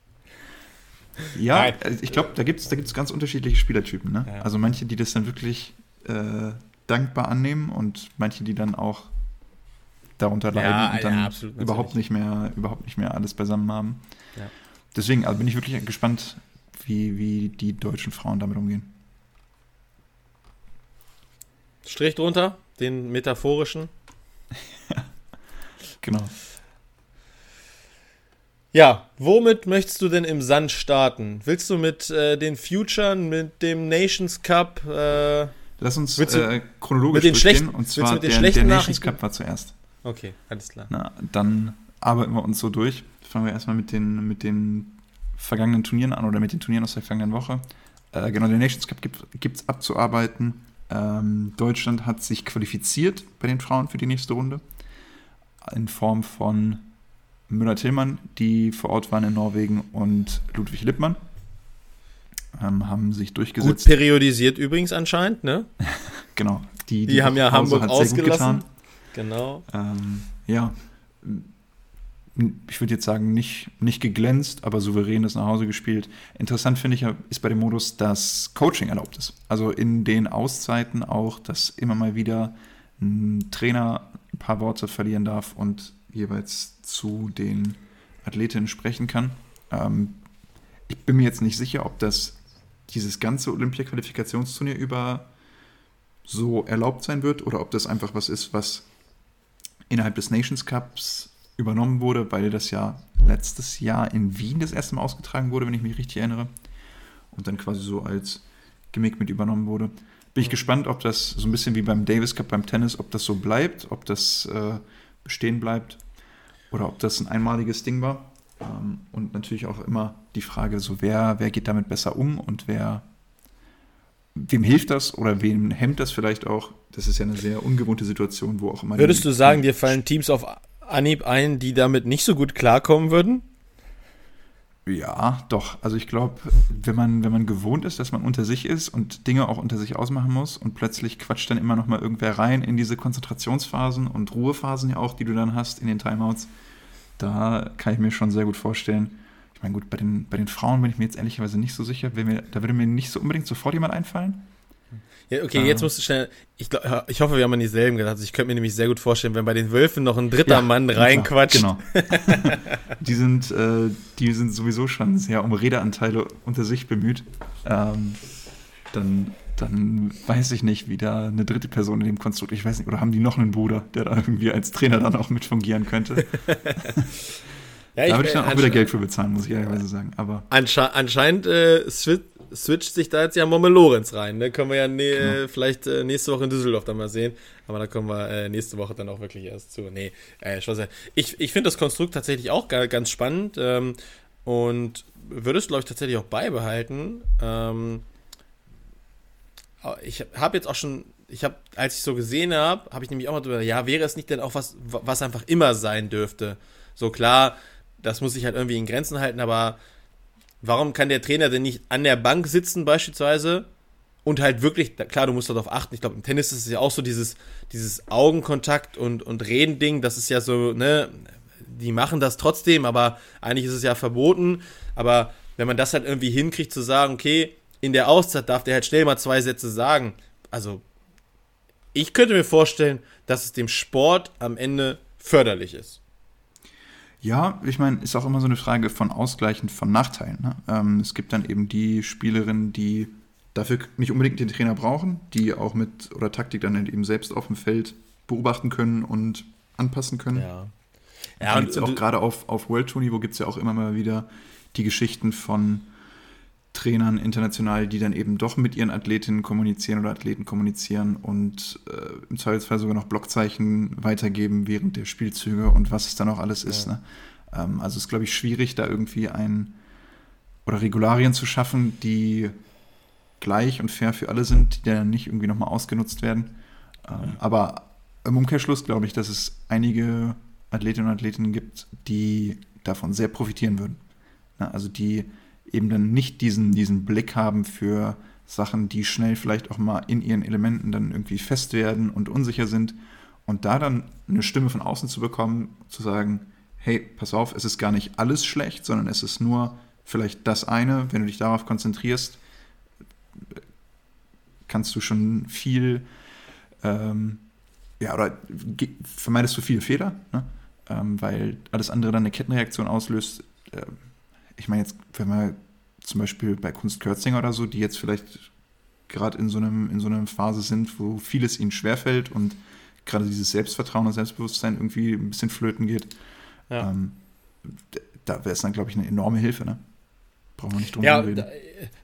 Ja, Nein. Äh, ich glaube, da gibt es da gibt's ganz unterschiedliche Spielertypen. Ne? Ja. Also manche, die das dann wirklich äh, dankbar annehmen und manche, die dann auch darunter leiden ja, und dann ja, absolut, überhaupt nicht mehr, überhaupt nicht mehr alles beisammen haben. Ja. Deswegen also bin ich wirklich gespannt, wie, wie die deutschen Frauen damit umgehen. Strich drunter, den metaphorischen. genau. Ja, womit möchtest du denn im Sand starten? Willst du mit äh, den Futuren, mit dem Nations Cup? Äh, Lass uns äh, chronologisch mit den durchgehen. Und zwar der, der Nations Cup war zuerst. Okay, alles klar. Na, dann arbeiten wir uns so durch. Fangen wir erstmal mit den, mit den vergangenen Turnieren an oder mit den Turnieren aus der vergangenen Woche. Äh, genau, der Nations Cup gibt es abzuarbeiten. Ähm, Deutschland hat sich qualifiziert bei den Frauen für die nächste Runde. In Form von Müller-Tillmann, die vor Ort waren in Norwegen, und Ludwig Lippmann. Ähm, haben sich durchgesetzt. Gut periodisiert übrigens anscheinend, ne? genau. Die, die, die haben ja Hamburg ausgelassen. Genau. Ähm, ja, ich würde jetzt sagen, nicht, nicht geglänzt, aber souverän ist nach Hause gespielt. Interessant finde ich ist bei dem Modus, dass Coaching erlaubt ist. Also in den Auszeiten auch, dass immer mal wieder ein Trainer ein paar Worte verlieren darf und jeweils zu den Athletinnen sprechen kann. Ähm, ich bin mir jetzt nicht sicher, ob das dieses ganze Olympia-Qualifikationsturnier über so erlaubt sein wird oder ob das einfach was ist, was innerhalb des Nations Cups übernommen wurde, weil das ja letztes Jahr in Wien das erste Mal ausgetragen wurde, wenn ich mich richtig erinnere. Und dann quasi so als Gimmick mit übernommen wurde. Bin ich gespannt, ob das so ein bisschen wie beim Davis Cup beim Tennis, ob das so bleibt, ob das äh, bestehen bleibt oder ob das ein einmaliges Ding war. Ähm, und natürlich auch immer die Frage, so wer, wer geht damit besser um und wer wem hilft das oder wem hemmt das vielleicht auch? Das ist ja eine sehr ungewohnte Situation, wo auch immer. Würdest du sagen, dir fallen Teams auf Anhieb ein, die damit nicht so gut klarkommen würden? Ja, doch. Also ich glaube, wenn man, wenn man gewohnt ist, dass man unter sich ist und Dinge auch unter sich ausmachen muss und plötzlich quatscht dann immer noch mal irgendwer rein in diese Konzentrationsphasen und Ruhephasen ja auch, die du dann hast in den Timeouts, da kann ich mir schon sehr gut vorstellen, ich meine, gut, bei den, bei den Frauen bin ich mir jetzt ehrlicherweise nicht so sicher. Mir, da würde mir nicht so unbedingt sofort jemand einfallen. Ja, okay, äh, jetzt musst du schnell. Ich, ich hoffe, wir haben an dieselben gedacht. Also ich könnte mir nämlich sehr gut vorstellen, wenn bei den Wölfen noch ein dritter ja, Mann reinquatscht. Genau. die, sind, äh, die sind sowieso schon sehr um Redeanteile unter sich bemüht. Ähm, dann, dann weiß ich nicht, wie da eine dritte Person in dem Konstrukt, ich weiß nicht, oder haben die noch einen Bruder, der da irgendwie als Trainer dann auch mit fungieren könnte? Ja, da würde ich dann auch wieder Geld für bezahlen, muss ich ehrlicherweise sagen. Aber ansche anscheinend äh, switcht sich da jetzt ja Momme Lorenz rein. Ne? Können wir ja ne genau. vielleicht äh, nächste Woche in Düsseldorf dann mal sehen. Aber da kommen wir äh, nächste Woche dann auch wirklich erst zu. Nee, äh, ich, ich finde das Konstrukt tatsächlich auch ganz spannend ähm, und würde es, glaube ich, tatsächlich auch beibehalten. Ähm, ich habe jetzt auch schon ich habe, als ich so gesehen habe, habe ich nämlich auch mal drüber, ja, wäre es nicht denn auch was, was einfach immer sein dürfte? So klar, das muss sich halt irgendwie in Grenzen halten, aber warum kann der Trainer denn nicht an der Bank sitzen beispielsweise und halt wirklich, klar, du musst darauf achten, ich glaube, im Tennis ist es ja auch so dieses, dieses Augenkontakt und, und Redending, das ist ja so, ne, die machen das trotzdem, aber eigentlich ist es ja verboten, aber wenn man das halt irgendwie hinkriegt zu sagen, okay, in der Auszeit darf der halt schnell mal zwei Sätze sagen, also ich könnte mir vorstellen, dass es dem Sport am Ende förderlich ist. Ja, ich meine, ist auch immer so eine Frage von Ausgleichen von Nachteilen. Ne? Ähm, es gibt dann eben die Spielerinnen, die dafür nicht unbedingt den Trainer brauchen, die auch mit oder Taktik dann halt eben selbst auf dem Feld beobachten können und anpassen können. Ja. Ja, und, ja auch gerade auf, auf World Tour Niveau gibt es ja auch immer mal wieder die Geschichten von Trainern international, die dann eben doch mit ihren Athletinnen kommunizieren oder Athleten kommunizieren und äh, im Zweifelsfall sogar noch Blockzeichen weitergeben während der Spielzüge und was es dann auch alles ist. Ja. Ne? Ähm, also ist, glaube ich, schwierig, da irgendwie ein oder Regularien zu schaffen, die gleich und fair für alle sind, die dann nicht irgendwie nochmal ausgenutzt werden. Ähm, ja. Aber im Umkehrschluss glaube ich, dass es einige Athletinnen und Athleten gibt, die davon sehr profitieren würden. Na, also die eben dann nicht diesen, diesen Blick haben für Sachen, die schnell vielleicht auch mal in ihren Elementen dann irgendwie fest werden und unsicher sind. Und da dann eine Stimme von außen zu bekommen, zu sagen, hey, pass auf, es ist gar nicht alles schlecht, sondern es ist nur vielleicht das eine, wenn du dich darauf konzentrierst, kannst du schon viel, ähm, ja, oder vermeidest du viele Fehler, ne? ähm, weil alles andere dann eine Kettenreaktion auslöst. Äh, ich meine jetzt, wenn man zum Beispiel bei Kunst Kürzinger oder so, die jetzt vielleicht gerade in so einem in so einer Phase sind, wo vieles ihnen schwerfällt und gerade dieses Selbstvertrauen und Selbstbewusstsein irgendwie ein bisschen flöten geht. Ja. Ähm, da wäre es dann, glaube ich, eine enorme Hilfe, ne? Brauchen wir nicht drum ja, reden.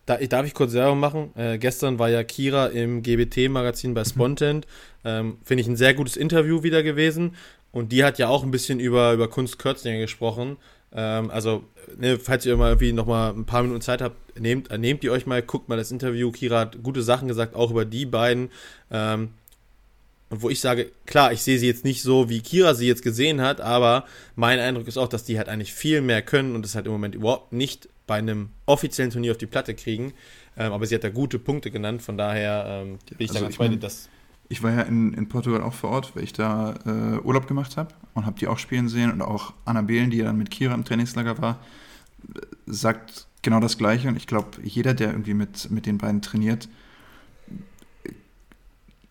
Da, da, darf ich kurz Werbung machen? Äh, gestern war ja Kira im GBT-Magazin bei mhm. Spontent. Ähm, Finde ich ein sehr gutes Interview wieder gewesen. Und die hat ja auch ein bisschen über, über Kunst Kürzinger gesprochen. Ähm, also, ne, falls ihr mal irgendwie noch mal ein paar Minuten Zeit habt, nehmt, äh, nehmt ihr euch mal, guckt mal das Interview. Kira hat gute Sachen gesagt, auch über die beiden. Ähm, und wo ich sage, klar, ich sehe sie jetzt nicht so, wie Kira sie jetzt gesehen hat, aber mein Eindruck ist auch, dass die halt eigentlich viel mehr können und es halt im Moment überhaupt nicht bei einem offiziellen Turnier auf die Platte kriegen. Ähm, aber sie hat da gute Punkte genannt, von daher ähm, bin ich also da ganz bei dir, dass ich war ja in, in Portugal auch vor Ort, weil ich da äh, Urlaub gemacht habe und habe die auch spielen sehen und auch Anna Behlen, die ja dann mit Kira im Trainingslager war, sagt genau das Gleiche und ich glaube, jeder, der irgendwie mit, mit den beiden trainiert,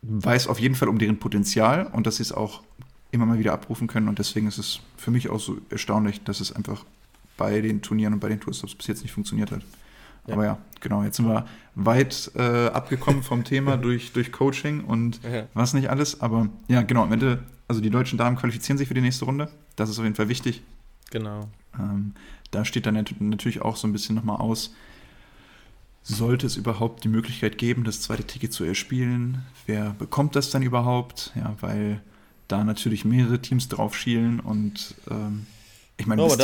weiß auf jeden Fall um deren Potenzial und dass sie es auch immer mal wieder abrufen können und deswegen ist es für mich auch so erstaunlich, dass es einfach bei den Turnieren und bei den Tourstops bis jetzt nicht funktioniert hat. Ja. Aber ja, genau, jetzt sind wir weit äh, abgekommen vom Thema durch, durch Coaching und ja. was nicht alles. Aber ja, genau, am Ende, also die deutschen Damen qualifizieren sich für die nächste Runde. Das ist auf jeden Fall wichtig. Genau. Ähm, da steht dann natürlich auch so ein bisschen nochmal aus, sollte es überhaupt die Möglichkeit geben, das zweite Ticket zu erspielen? Wer bekommt das dann überhaupt? Ja, weil da natürlich mehrere Teams drauf schielen und ähm, ich meine, oh, bis,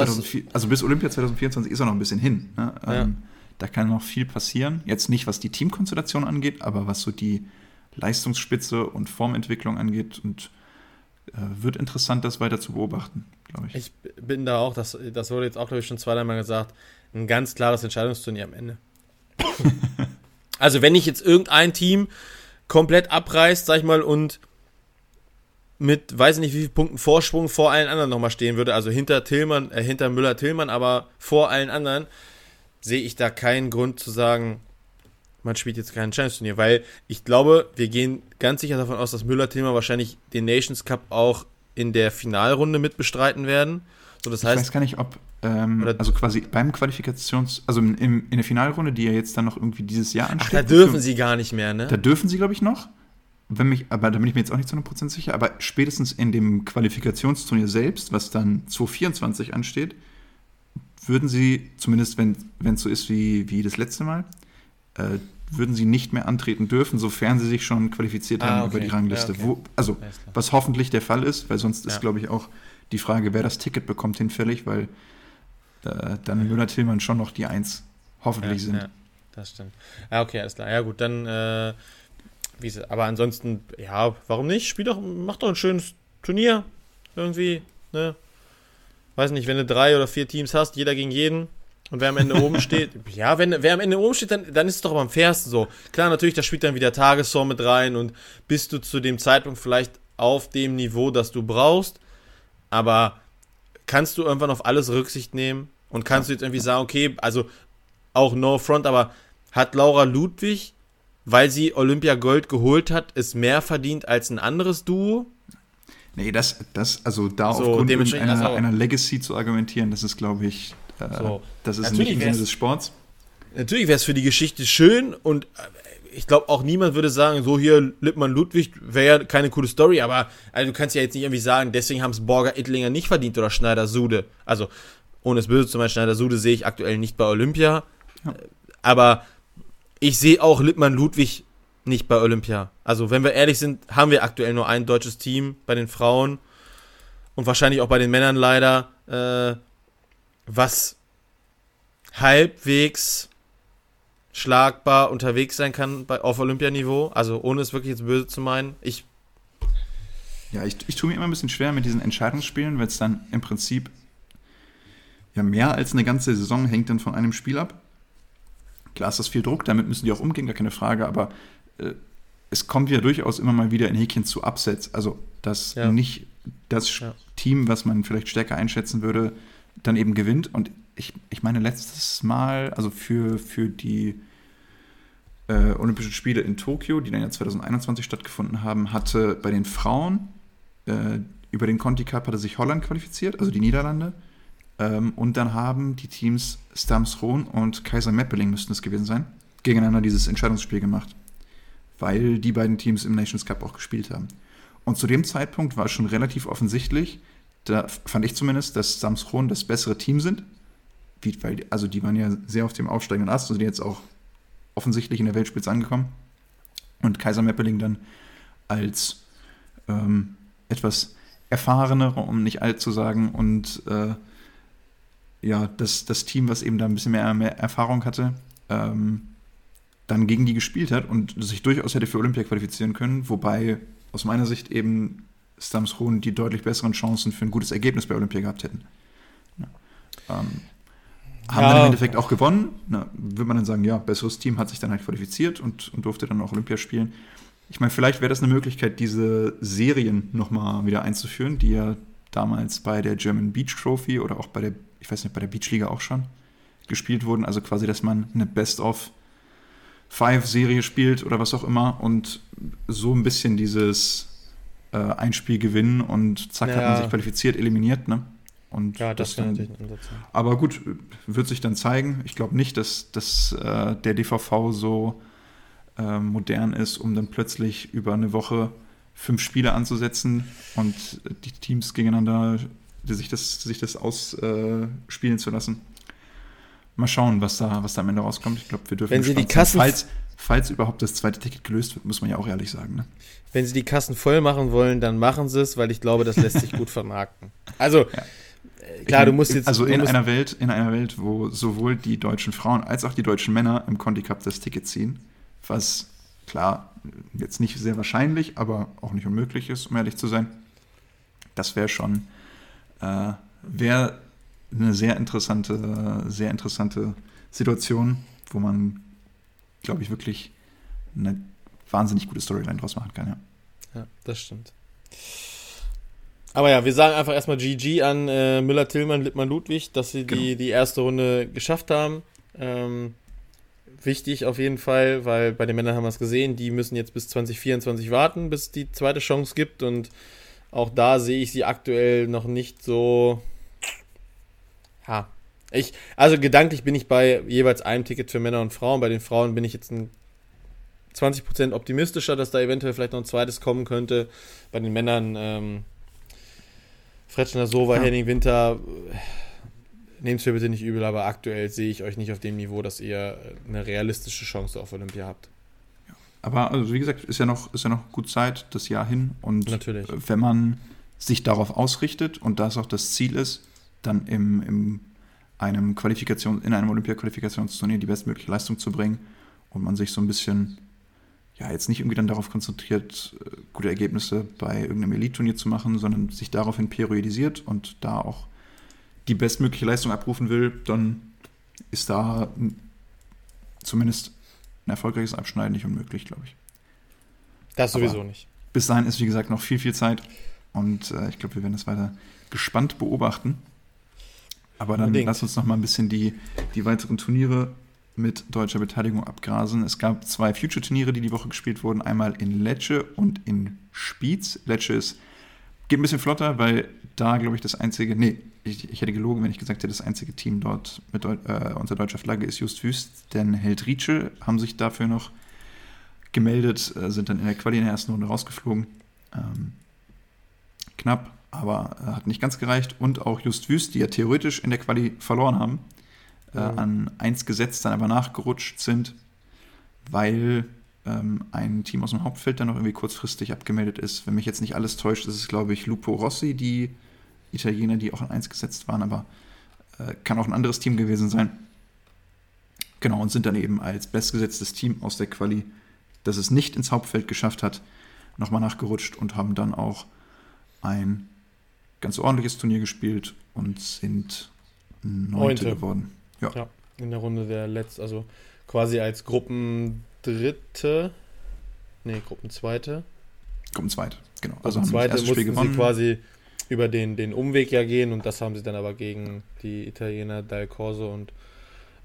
also bis Olympia 2024 ist er noch ein bisschen hin. Ne? Ja. Ähm, da kann noch viel passieren. Jetzt nicht, was die Teamkonstellation angeht, aber was so die Leistungsspitze und Formentwicklung angeht. Und äh, wird interessant, das weiter zu beobachten, glaube ich. Ich bin da auch, das, das wurde jetzt auch, glaube ich, schon zweimal gesagt, ein ganz klares Entscheidungsturnier am Ende. also, wenn ich jetzt irgendein Team komplett abreißt, sag ich mal, und mit weiß nicht wie vielen Punkten Vorsprung vor allen anderen nochmal stehen würde, also hinter Tillmann, äh, hinter Müller-Tillmann, aber vor allen anderen, sehe ich da keinen Grund zu sagen, man spielt jetzt kein Challenge-Turnier, weil ich glaube, wir gehen ganz sicher davon aus, dass Müller-Thema wahrscheinlich den Nations Cup auch in der Finalrunde mitbestreiten werden. So, das ich heißt, weiß gar nicht, ob, ähm, also quasi beim Qualifikations-, also im, in der Finalrunde, die ja jetzt dann noch irgendwie dieses Jahr ansteht. Ach, da dürfen sie gar nicht mehr, ne? Da dürfen sie, glaube ich, noch. Wenn mich, aber da bin ich mir jetzt auch nicht zu 100% sicher, aber spätestens in dem Qualifikationsturnier selbst, was dann 2024 ansteht, würden sie, zumindest wenn es so ist wie, wie das letzte Mal, äh, würden sie nicht mehr antreten dürfen, sofern sie sich schon qualifiziert ah, haben okay. über die Rangliste. Ja, okay. Wo, also, was hoffentlich der Fall ist, weil sonst ist, glaube ich, auch die Frage, wer das Ticket bekommt, hinfällig, weil äh, dann Müller-Tillmann schon noch die Eins hoffentlich sind. Ja, das stimmt. Ja, okay, alles klar. Ja, gut, dann, äh, wie aber ansonsten, ja, warum nicht? Spiel doch, mach doch ein schönes Turnier. Irgendwie, ne? Weiß nicht, wenn du drei oder vier Teams hast, jeder gegen jeden, und wer am Ende oben steht, ja, wenn wer am Ende oben steht, dann, dann ist es doch am fairsten so. Klar, natürlich, da spielt dann wieder Tagesform mit rein und bist du zu dem Zeitpunkt vielleicht auf dem Niveau, das du brauchst, aber kannst du irgendwann auf alles Rücksicht nehmen und kannst du jetzt irgendwie sagen, okay, also auch No Front, aber hat Laura Ludwig, weil sie Olympia Gold geholt hat, es mehr verdient als ein anderes Duo? Nee, das, das also da so, aufgrund einer, also, einer Legacy zu argumentieren, das ist, glaube ich, äh, so. das ist natürlich nicht im Sinne des Sports. Natürlich wäre es für die Geschichte schön und äh, ich glaube auch niemand würde sagen, so hier Lippmann Ludwig wäre ja keine coole Story, aber also du kannst ja jetzt nicht irgendwie sagen, deswegen haben es Borger Ittlinger nicht verdient oder Schneider Sude. Also ohne es böse zu meinen, Schneider Sude sehe ich aktuell nicht bei Olympia. Ja. Aber ich sehe auch Lippmann Ludwig nicht bei Olympia. Also, wenn wir ehrlich sind, haben wir aktuell nur ein deutsches Team bei den Frauen und wahrscheinlich auch bei den Männern leider, äh, was halbwegs schlagbar unterwegs sein kann bei, auf Olympianiveau. Also, ohne es wirklich jetzt böse zu meinen. Ich Ja, ich, ich tue mir immer ein bisschen schwer mit diesen Entscheidungsspielen, weil es dann im Prinzip ja mehr als eine ganze Saison hängt dann von einem Spiel ab. Klar ist das viel Druck, damit müssen die auch umgehen, gar keine Frage, aber es kommt ja durchaus immer mal wieder in Häkchen zu Upsets. Also, dass ja. nicht das ja. Team, was man vielleicht stärker einschätzen würde, dann eben gewinnt. Und ich, ich meine, letztes Mal, also für, für die äh, Olympischen Spiele in Tokio, die dann ja 2021 stattgefunden haben, hatte bei den Frauen äh, über den Conti Cup hatte sich Holland qualifiziert, also die Niederlande. Ähm, und dann haben die Teams Stamsroon und Kaiser Meppeling müssten es gewesen sein, gegeneinander dieses Entscheidungsspiel gemacht. Weil die beiden Teams im Nations Cup auch gespielt haben. Und zu dem Zeitpunkt war schon relativ offensichtlich, da fand ich zumindest, dass Samsron das bessere Team sind. Wie, weil, also die waren ja sehr auf dem aufsteigenden Ast und sind jetzt auch offensichtlich in der Weltspitze angekommen. Und Kaiser Meppeling dann als ähm, etwas erfahrener, um nicht alt zu sagen, und äh, ja, das, das Team, was eben da ein bisschen mehr, mehr Erfahrung hatte, ähm, dann gegen die gespielt hat und sich durchaus hätte für Olympia qualifizieren können, wobei aus meiner Sicht eben Stamsroon die deutlich besseren Chancen für ein gutes Ergebnis bei Olympia gehabt hätten. Ja. Ähm, haben ja. dann im Endeffekt auch gewonnen. Na, würde man dann sagen, ja, besseres Team hat sich dann halt qualifiziert und, und durfte dann auch Olympia spielen. Ich meine, vielleicht wäre das eine Möglichkeit, diese Serien nochmal wieder einzuführen, die ja damals bei der German Beach Trophy oder auch bei der, ich weiß nicht, bei der Beach Liga auch schon gespielt wurden. Also quasi, dass man eine Best-of Five-Serie spielt oder was auch immer und so ein bisschen dieses äh, ein Spiel gewinnen und zack, ja. hat man sich qualifiziert, eliminiert, ne? Und ja, das, das dann, Aber gut, wird sich dann zeigen. Ich glaube nicht, dass, dass äh, der DVV so äh, modern ist, um dann plötzlich über eine Woche fünf Spiele anzusetzen und die Teams gegeneinander sich das, sich das ausspielen zu lassen. Mal schauen, was da, was da am Ende rauskommt. Ich glaube, wir dürfen Wenn Sie die Kassen falls, falls überhaupt das zweite Ticket gelöst wird, muss man ja auch ehrlich sagen. Ne? Wenn Sie die Kassen voll machen wollen, dann machen Sie es, weil ich glaube, das lässt sich gut vermarkten. Also, ja. Äh, klar, du musst jetzt. Also in einer Welt, in einer Welt, wo sowohl die deutschen Frauen als auch die deutschen Männer im Conti Cup das Ticket ziehen, was klar jetzt nicht sehr wahrscheinlich, aber auch nicht unmöglich ist, um ehrlich zu sein. Das wäre schon äh, wäre eine sehr interessante, sehr interessante Situation, wo man, glaube ich, wirklich eine wahnsinnig gute Storyline draus machen kann, ja. Ja, das stimmt. Aber ja, wir sagen einfach erstmal GG an äh, Müller, Tillmann, Lippmann, Ludwig, dass sie genau. die, die erste Runde geschafft haben. Ähm, wichtig auf jeden Fall, weil bei den Männern haben wir es gesehen, die müssen jetzt bis 2024 warten, bis die zweite Chance gibt und auch da sehe ich sie aktuell noch nicht so. Ja. Ich, also gedanklich bin ich bei jeweils einem Ticket für Männer und Frauen. Bei den Frauen bin ich jetzt ein 20% optimistischer, dass da eventuell vielleicht noch ein zweites kommen könnte. Bei den Männern ähm, Fretschner Sova, ja. Henning Winter, nehmt es mir bitte nicht übel, aber aktuell sehe ich euch nicht auf dem Niveau, dass ihr eine realistische Chance auf Olympia habt. Aber also wie gesagt, ist ja noch, ist ja noch gut Zeit, das Jahr hin. Und Natürlich. wenn man sich darauf ausrichtet und das auch das Ziel ist, dann im, im einem Qualifikation, in einem Olympia-Qualifikationsturnier die bestmögliche Leistung zu bringen und man sich so ein bisschen ja, jetzt nicht irgendwie dann darauf konzentriert, äh, gute Ergebnisse bei irgendeinem Elite-Turnier zu machen, sondern sich daraufhin periodisiert und da auch die bestmögliche Leistung abrufen will, dann ist da zumindest ein erfolgreiches Abschneiden nicht unmöglich, glaube ich. Das sowieso Aber nicht. Bis dahin ist, wie gesagt, noch viel, viel Zeit und äh, ich glaube, wir werden das weiter gespannt beobachten. Aber dann Unbedingt. lass uns noch mal ein bisschen die, die weiteren Turniere mit deutscher Beteiligung abgrasen. Es gab zwei Future-Turniere, die die Woche gespielt wurden. Einmal in Lecce und in Spiez. Lecce ist, geht ein bisschen flotter, weil da, glaube ich, das einzige, nee, ich, ich, hätte gelogen, wenn ich gesagt hätte, das einzige Team dort mit, äh, unter deutscher Flagge ist Just Wüst, denn Heldrice haben sich dafür noch gemeldet, äh, sind dann in der Quali in der ersten Runde rausgeflogen. Ähm, knapp, aber äh, hat nicht ganz gereicht. Und auch Just Wüst, die ja theoretisch in der Quali verloren haben, äh, mhm. an 1 gesetzt, dann aber nachgerutscht sind, weil ähm, ein Team aus dem Hauptfeld dann noch irgendwie kurzfristig abgemeldet ist. Wenn mich jetzt nicht alles täuscht, ist es, glaube ich, Lupo Rossi, die Italiener, die auch an 1 gesetzt waren, aber äh, kann auch ein anderes Team gewesen sein. Genau, und sind dann eben als bestgesetztes Team aus der Quali, das es nicht ins Hauptfeld geschafft hat, nochmal nachgerutscht und haben dann auch ein ganz ordentliches Turnier gespielt und sind Neunte geworden. Ja. ja, in der Runde der letzten, also quasi als Gruppendritte, nee, Gruppenzweite. Gruppenzweite, genau. Also Gruppenzweite mussten Spiel gewonnen. sie quasi über den, den Umweg ja gehen und das haben sie dann aber gegen die Italiener Dal Corso und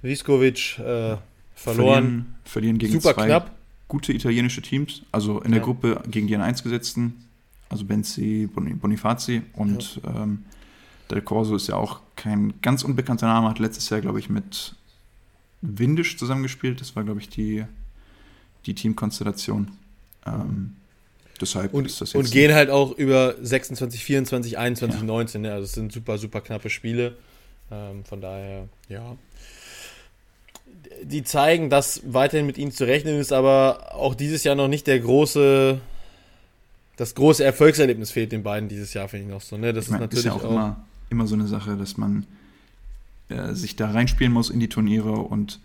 Viskovic äh, verloren. Verlieren, verlieren gegen Super zwei knapp. gute italienische Teams, also in der ja. Gruppe gegen die N1 gesetzten, also Benzi, Bonifazi und ja. ähm, Del Corso ist ja auch kein ganz unbekannter Name, hat letztes Jahr, glaube ich, mit Windisch zusammengespielt. Das war, glaube ich, die, die Teamkonstellation. Ähm, deshalb und, ist das jetzt. Und gehen halt auch über 26, 24, 21, ja. 19. Ne? Also es sind super, super knappe Spiele. Ähm, von daher, ja. Die zeigen, dass weiterhin mit ihnen zu rechnen ist, aber auch dieses Jahr noch nicht der große, das große Erfolgserlebnis fehlt den beiden dieses Jahr, finde ich noch so. Ne? Das ich mein, ist natürlich ist ja auch, auch immer immer so eine Sache, dass man äh, sich da reinspielen muss in die Turniere und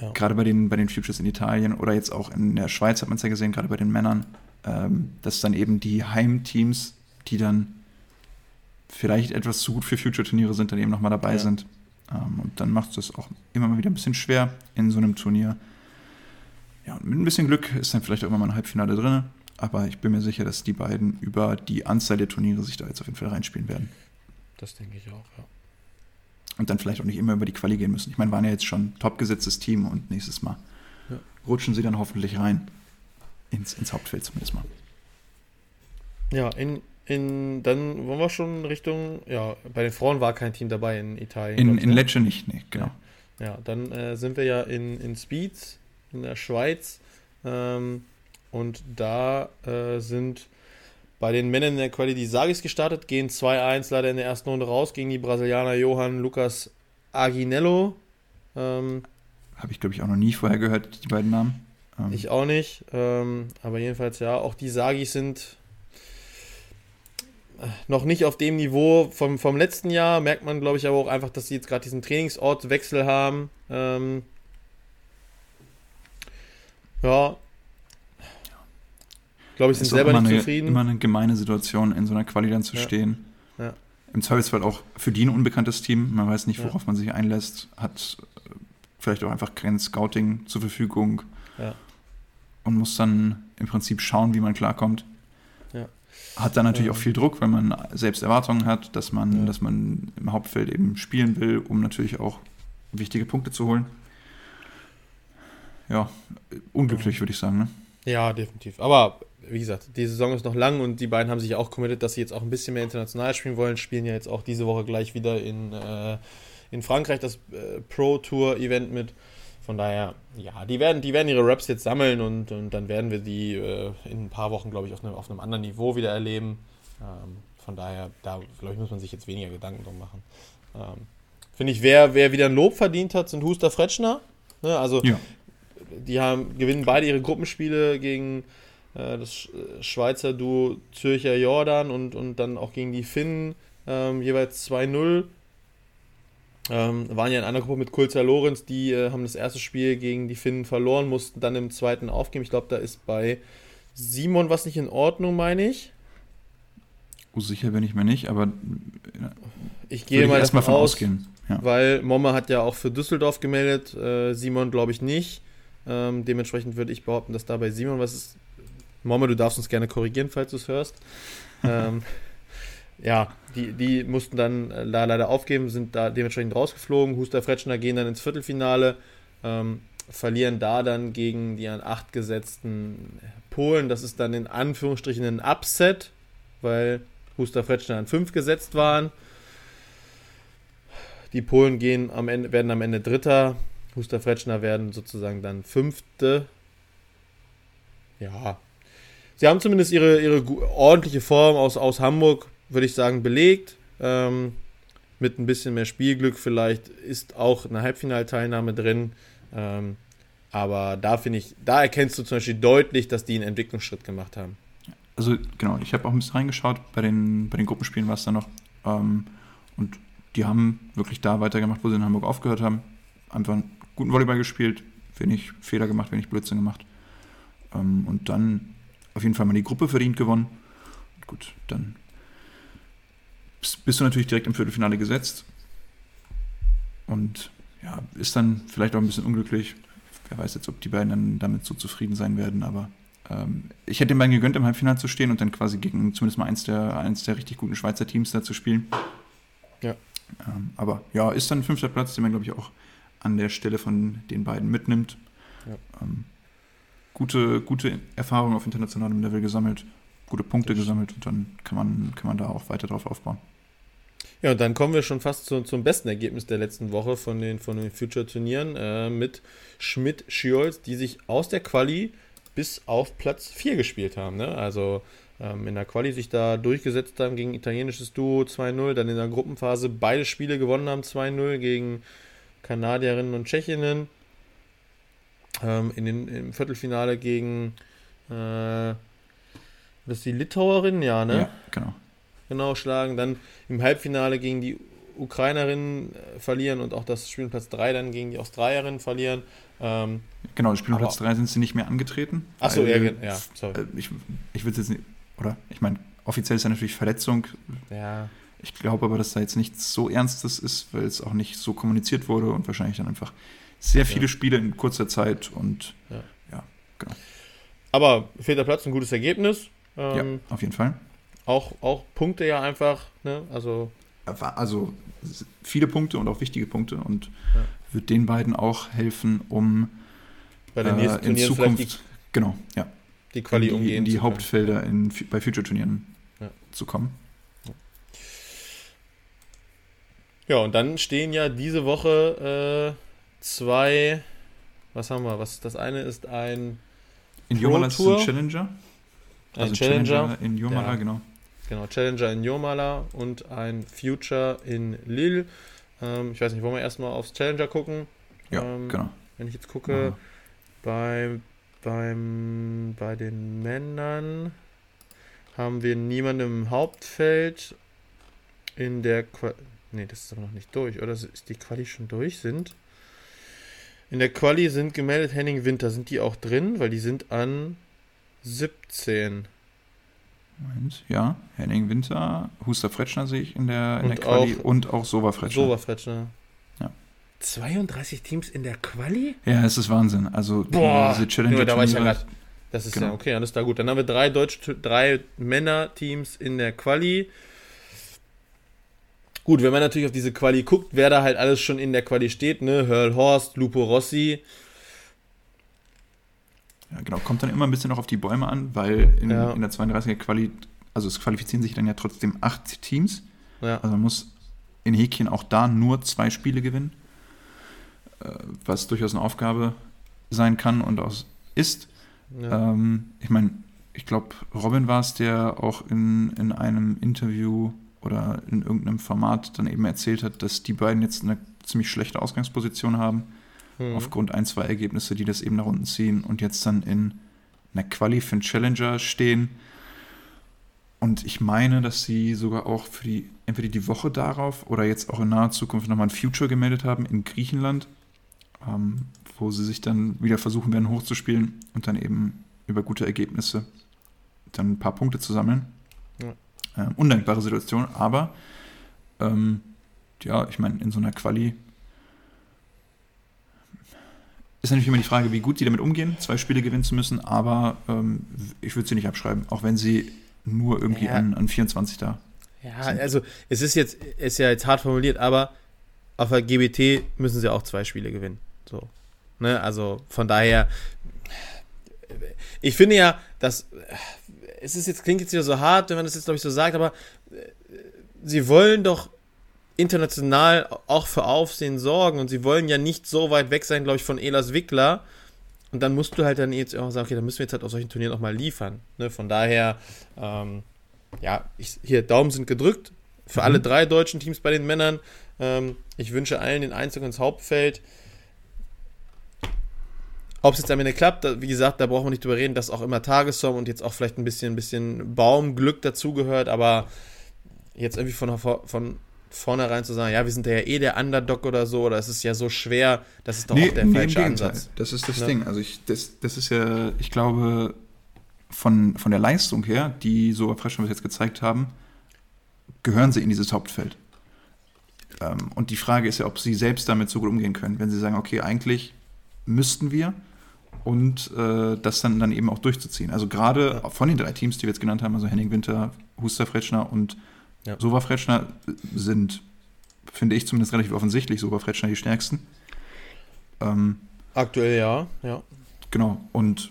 ja. gerade bei den, bei den Futures in Italien oder jetzt auch in der Schweiz hat man es ja gesehen, gerade bei den Männern, ähm, dass dann eben die Heimteams, die dann vielleicht etwas zu gut für Future-Turniere sind, dann eben nochmal dabei ja. sind. Ähm, und dann macht es das auch immer mal wieder ein bisschen schwer in so einem Turnier. Ja, und mit ein bisschen Glück ist dann vielleicht auch immer mal ein Halbfinale drin. Aber ich bin mir sicher, dass die beiden über die Anzahl der Turniere sich da jetzt auf jeden Fall reinspielen werden. Das denke ich auch, ja. Und dann vielleicht auch nicht immer über die Quali gehen müssen. Ich meine, waren ja jetzt schon topgesetztes Team und nächstes Mal ja. rutschen sie dann hoffentlich rein. Ins, ins Hauptfeld zumindest mal. Ja, in, in, dann wollen wir schon Richtung, ja, bei den Frauen war kein Team dabei in Italien. In, in ne? Lecce nicht, nee, genau. Ja, ja dann äh, sind wir ja in, in Speeds in der Schweiz ähm, und da äh, sind bei den Männern in der Quali die Sagis gestartet, gehen 2-1 leider in der ersten Runde raus gegen die Brasilianer Johann Lucas Aginello. Ähm, Habe ich, glaube ich, auch noch nie vorher gehört, die beiden Namen. Ähm. Ich auch nicht. Ähm, aber jedenfalls, ja, auch die Sagis sind äh, noch nicht auf dem Niveau vom, vom letzten Jahr. Merkt man, glaube ich, aber auch einfach, dass sie jetzt gerade diesen Trainingsortwechsel haben. Ähm, ja, glaube ich, sind selber nicht eine, zufrieden. Immer eine gemeine Situation, in so einer Quali dann zu ja. stehen. Ja. Im Zweifelsfall auch für die ein unbekanntes Team. Man weiß nicht, worauf man sich einlässt, hat äh, vielleicht auch einfach kein Scouting zur Verfügung und muss dann im Prinzip schauen, wie man klarkommt. Hat dann natürlich auch viel Druck, weil man selbst Erwartungen hat, dass man, dass man im Hauptfeld eben spielen will, um natürlich auch wichtige Punkte zu holen. Ja, unglücklich, würde ich sagen. Ne? Ja, definitiv. Aber wie gesagt, die Saison ist noch lang und die beiden haben sich auch committed, dass sie jetzt auch ein bisschen mehr international spielen wollen. Spielen ja jetzt auch diese Woche gleich wieder in, äh, in Frankreich das äh, Pro Tour Event mit. Von daher, ja, die werden, die werden ihre Raps jetzt sammeln und, und dann werden wir die äh, in ein paar Wochen, glaube ich, auf, ne, auf einem anderen Niveau wieder erleben. Ähm, von daher, da glaube ich, muss man sich jetzt weniger Gedanken drum machen. Ähm, Finde ich, wer, wer wieder ein Lob verdient hat, sind Huster Fretschner. Ne, also, ja. die haben, gewinnen beide ihre Gruppenspiele gegen das äh, Schweizer Duo Zürcher Jordan und, und dann auch gegen die Finnen ähm, jeweils 2-0. Ähm, waren ja in einer Gruppe mit Kulzer Lorenz, die äh, haben das erste Spiel gegen die Finnen verloren, mussten dann im zweiten aufgeben. Ich glaube, da ist bei Simon was nicht in Ordnung, meine ich. Oh, sicher bin ich mir nicht, aber ich gehe mal erstmal von aus, ausgehen. Ja. Weil Momma hat ja auch für Düsseldorf gemeldet, äh, Simon glaube ich nicht. Ähm, dementsprechend würde ich behaupten, dass da bei Simon was ist. Mama, du darfst uns gerne korrigieren, falls du es hörst. ähm, ja, die, die mussten dann äh, da leider aufgeben, sind da dementsprechend rausgeflogen. Huster Fretschner gehen dann ins Viertelfinale, ähm, verlieren da dann gegen die an 8 gesetzten Polen. Das ist dann in Anführungsstrichen ein Upset, weil Huster Fretschner an 5 gesetzt waren. Die Polen gehen am Ende, werden am Ende Dritter. Huster Fretschner werden sozusagen dann Fünfte. Ja, sie haben zumindest ihre, ihre ordentliche Form aus, aus Hamburg, würde ich sagen, belegt. Ähm, mit ein bisschen mehr Spielglück vielleicht ist auch eine Halbfinalteilnahme drin. Ähm, aber da finde ich, da erkennst du zum Beispiel deutlich, dass die einen Entwicklungsschritt gemacht haben. Also genau, ich habe auch ein bisschen reingeschaut, bei den, bei den Gruppenspielen war es da noch. Ähm, und die haben wirklich da weitergemacht, wo sie in Hamburg aufgehört haben. Einfach einen guten Volleyball gespielt, wenig Fehler gemacht, wenig Blödsinn gemacht. Ähm, und dann auf jeden Fall mal die Gruppe verdient gewonnen. gut, dann bist du natürlich direkt im Viertelfinale gesetzt. Und ja, ist dann vielleicht auch ein bisschen unglücklich. Wer weiß jetzt, ob die beiden dann damit so zufrieden sein werden, aber ähm, ich hätte den beiden gegönnt, im Halbfinale zu stehen und dann quasi gegen zumindest mal eins der, eins der richtig guten Schweizer Teams da zu spielen. Ja. Ähm, aber ja, ist dann ein fünfter Platz, den man, glaube ich, auch an der Stelle von den beiden mitnimmt. Ja. Ähm, gute, gute Erfahrung auf internationalem Level gesammelt, gute Punkte gesammelt und dann kann man, kann man da auch weiter drauf aufbauen. Ja, und dann kommen wir schon fast zu, zum besten Ergebnis der letzten Woche von den, von den Future-Turnieren äh, mit Schmidt-Schiolz, die sich aus der Quali bis auf Platz 4 gespielt haben. Ne? Also ähm, in der Quali sich da durchgesetzt haben gegen italienisches Duo 2-0, dann in der Gruppenphase beide Spiele gewonnen haben 2-0 gegen Kanadierinnen und Tschechinnen. Ähm, in den, Im Viertelfinale gegen äh, das ist die Litauerin, ja, ne? Ja, genau. Genau, schlagen. Dann im Halbfinale gegen die Ukrainerinnen äh, verlieren und auch das Spiel Platz 3 dann gegen die Australierinnen verlieren. Ähm, genau, das Spiel Platz 3 sind sie nicht mehr angetreten. Achso, ja, ja, sorry. Äh, ich, ich würde jetzt nicht, oder? Ich meine, offiziell ist ja natürlich Verletzung. Ja. Ich glaube aber, dass da jetzt nichts so Ernstes ist, weil es auch nicht so kommuniziert wurde und wahrscheinlich dann einfach sehr viele ja. Spiele in kurzer Zeit und ja, ja genau. Aber vierter Platz, ein gutes Ergebnis. Ähm, ja, auf jeden Fall. Auch, auch Punkte ja einfach, ne? Also. Also viele Punkte und auch wichtige Punkte und ja. wird den beiden auch helfen, um bei den nächsten äh, in Zukunft die, genau, ja, die Quali in die, umgehen in die Hauptfelder in, bei Future-Turnieren ja. zu kommen. Ja, und dann stehen ja diese Woche äh, zwei, was haben wir? Was das eine ist ein in Jomala ist ein Challenger. Ein also Challenger, Challenger in Jomala, ja. genau. Genau, Challenger in Jomala und ein Future in Lille. Ähm, ich weiß nicht, wollen wir erstmal aufs Challenger gucken? Ja, ähm, genau. Wenn ich jetzt gucke, bei, beim, bei den Männern haben wir niemanden im Hauptfeld. In der Qua Ne, das ist aber noch nicht durch, oder? Ist die Quali schon durch? Sind. In der Quali sind gemeldet Henning Winter. Sind die auch drin? Weil die sind an 17. Moment, ja, Henning Winter, Huster Fretschner sehe ich in der, in der Quali auch, und auch Sova Fretschner. Sova Fretschner. Ja. 32 Teams in der Quali? Ja, es ist Wahnsinn. Also Boah, diese Challenger da war ich ja grad, Das ist genau. ja okay, alles da gut. Dann haben wir drei deutsche, drei Männer-Teams in der Quali. Gut, wenn man natürlich auf diese Quali guckt, wer da halt alles schon in der Quali steht, ne? Hurl Horst, Lupo Rossi, ja, genau. Kommt dann immer ein bisschen noch auf die Bäume an, weil in, ja. in der 32er Quali, also es qualifizieren sich dann ja trotzdem acht Teams. Ja. Also man muss in Häkchen auch da nur zwei Spiele gewinnen, äh, was durchaus eine Aufgabe sein kann und auch ist. Ja. Ähm, ich meine, ich glaube, Robin war es, der auch in, in einem Interview oder in irgendeinem Format dann eben erzählt hat, dass die beiden jetzt eine ziemlich schlechte Ausgangsposition haben mhm. aufgrund ein, zwei Ergebnisse, die das eben nach unten ziehen und jetzt dann in einer Quali für einen Challenger stehen. Und ich meine, dass sie sogar auch für die, entweder die Woche darauf oder jetzt auch in naher Zukunft nochmal ein Future gemeldet haben in Griechenland, ähm, wo sie sich dann wieder versuchen werden hochzuspielen und dann eben über gute Ergebnisse dann ein paar Punkte zu sammeln. Ja. Ähm, undankbare Situation, aber ähm, ja, ich meine, in so einer Quali ist natürlich immer die Frage, wie gut sie damit umgehen, zwei Spiele gewinnen zu müssen, aber ähm, ich würde sie nicht abschreiben, auch wenn sie nur irgendwie ja. an, an 24 da. Ja, sind. also es ist jetzt, ist ja jetzt hart formuliert, aber auf der GBT müssen sie auch zwei Spiele gewinnen. So. Ne? Also von daher, ich finde ja, dass es ist jetzt, klingt jetzt wieder so hart, wenn man das jetzt, glaube ich, so sagt, aber sie wollen doch international auch für Aufsehen sorgen und sie wollen ja nicht so weit weg sein, glaube ich, von Elas Wickler. Und dann musst du halt dann jetzt auch sagen, okay, dann müssen wir jetzt halt auf solchen Turnieren auch mal liefern. Ne? Von daher, ähm, ja, ich, hier, Daumen sind gedrückt für mhm. alle drei deutschen Teams bei den Männern. Ähm, ich wünsche allen den Einzug ins Hauptfeld. Ob es jetzt am Ende klappt, da, wie gesagt, da brauchen wir nicht drüber reden, dass auch immer Tagesform und jetzt auch vielleicht ein bisschen, ein bisschen Baumglück dazugehört, aber jetzt irgendwie von, von vornherein zu sagen, ja, wir sind ja eh der Underdog oder so, oder es ist ja so schwer, das ist doch nee, auch der nee, falsche Ansatz. Das ist das ne? Ding. Also ich, das, das ist ja, ich glaube, von, von der Leistung her, die so Freshmen bis jetzt gezeigt haben, gehören sie in dieses Hauptfeld. Ähm, und die Frage ist ja, ob sie selbst damit so gut umgehen können, wenn sie sagen, okay, eigentlich müssten wir und äh, das dann, dann eben auch durchzuziehen. Also gerade ja. von den drei Teams, die wir jetzt genannt haben, also Henning Winter, Huster Fretschner und ja. Sova Fretschner sind, finde ich zumindest relativ offensichtlich, Sova Fretschner die stärksten. Ähm, Aktuell ja, ja. Genau, und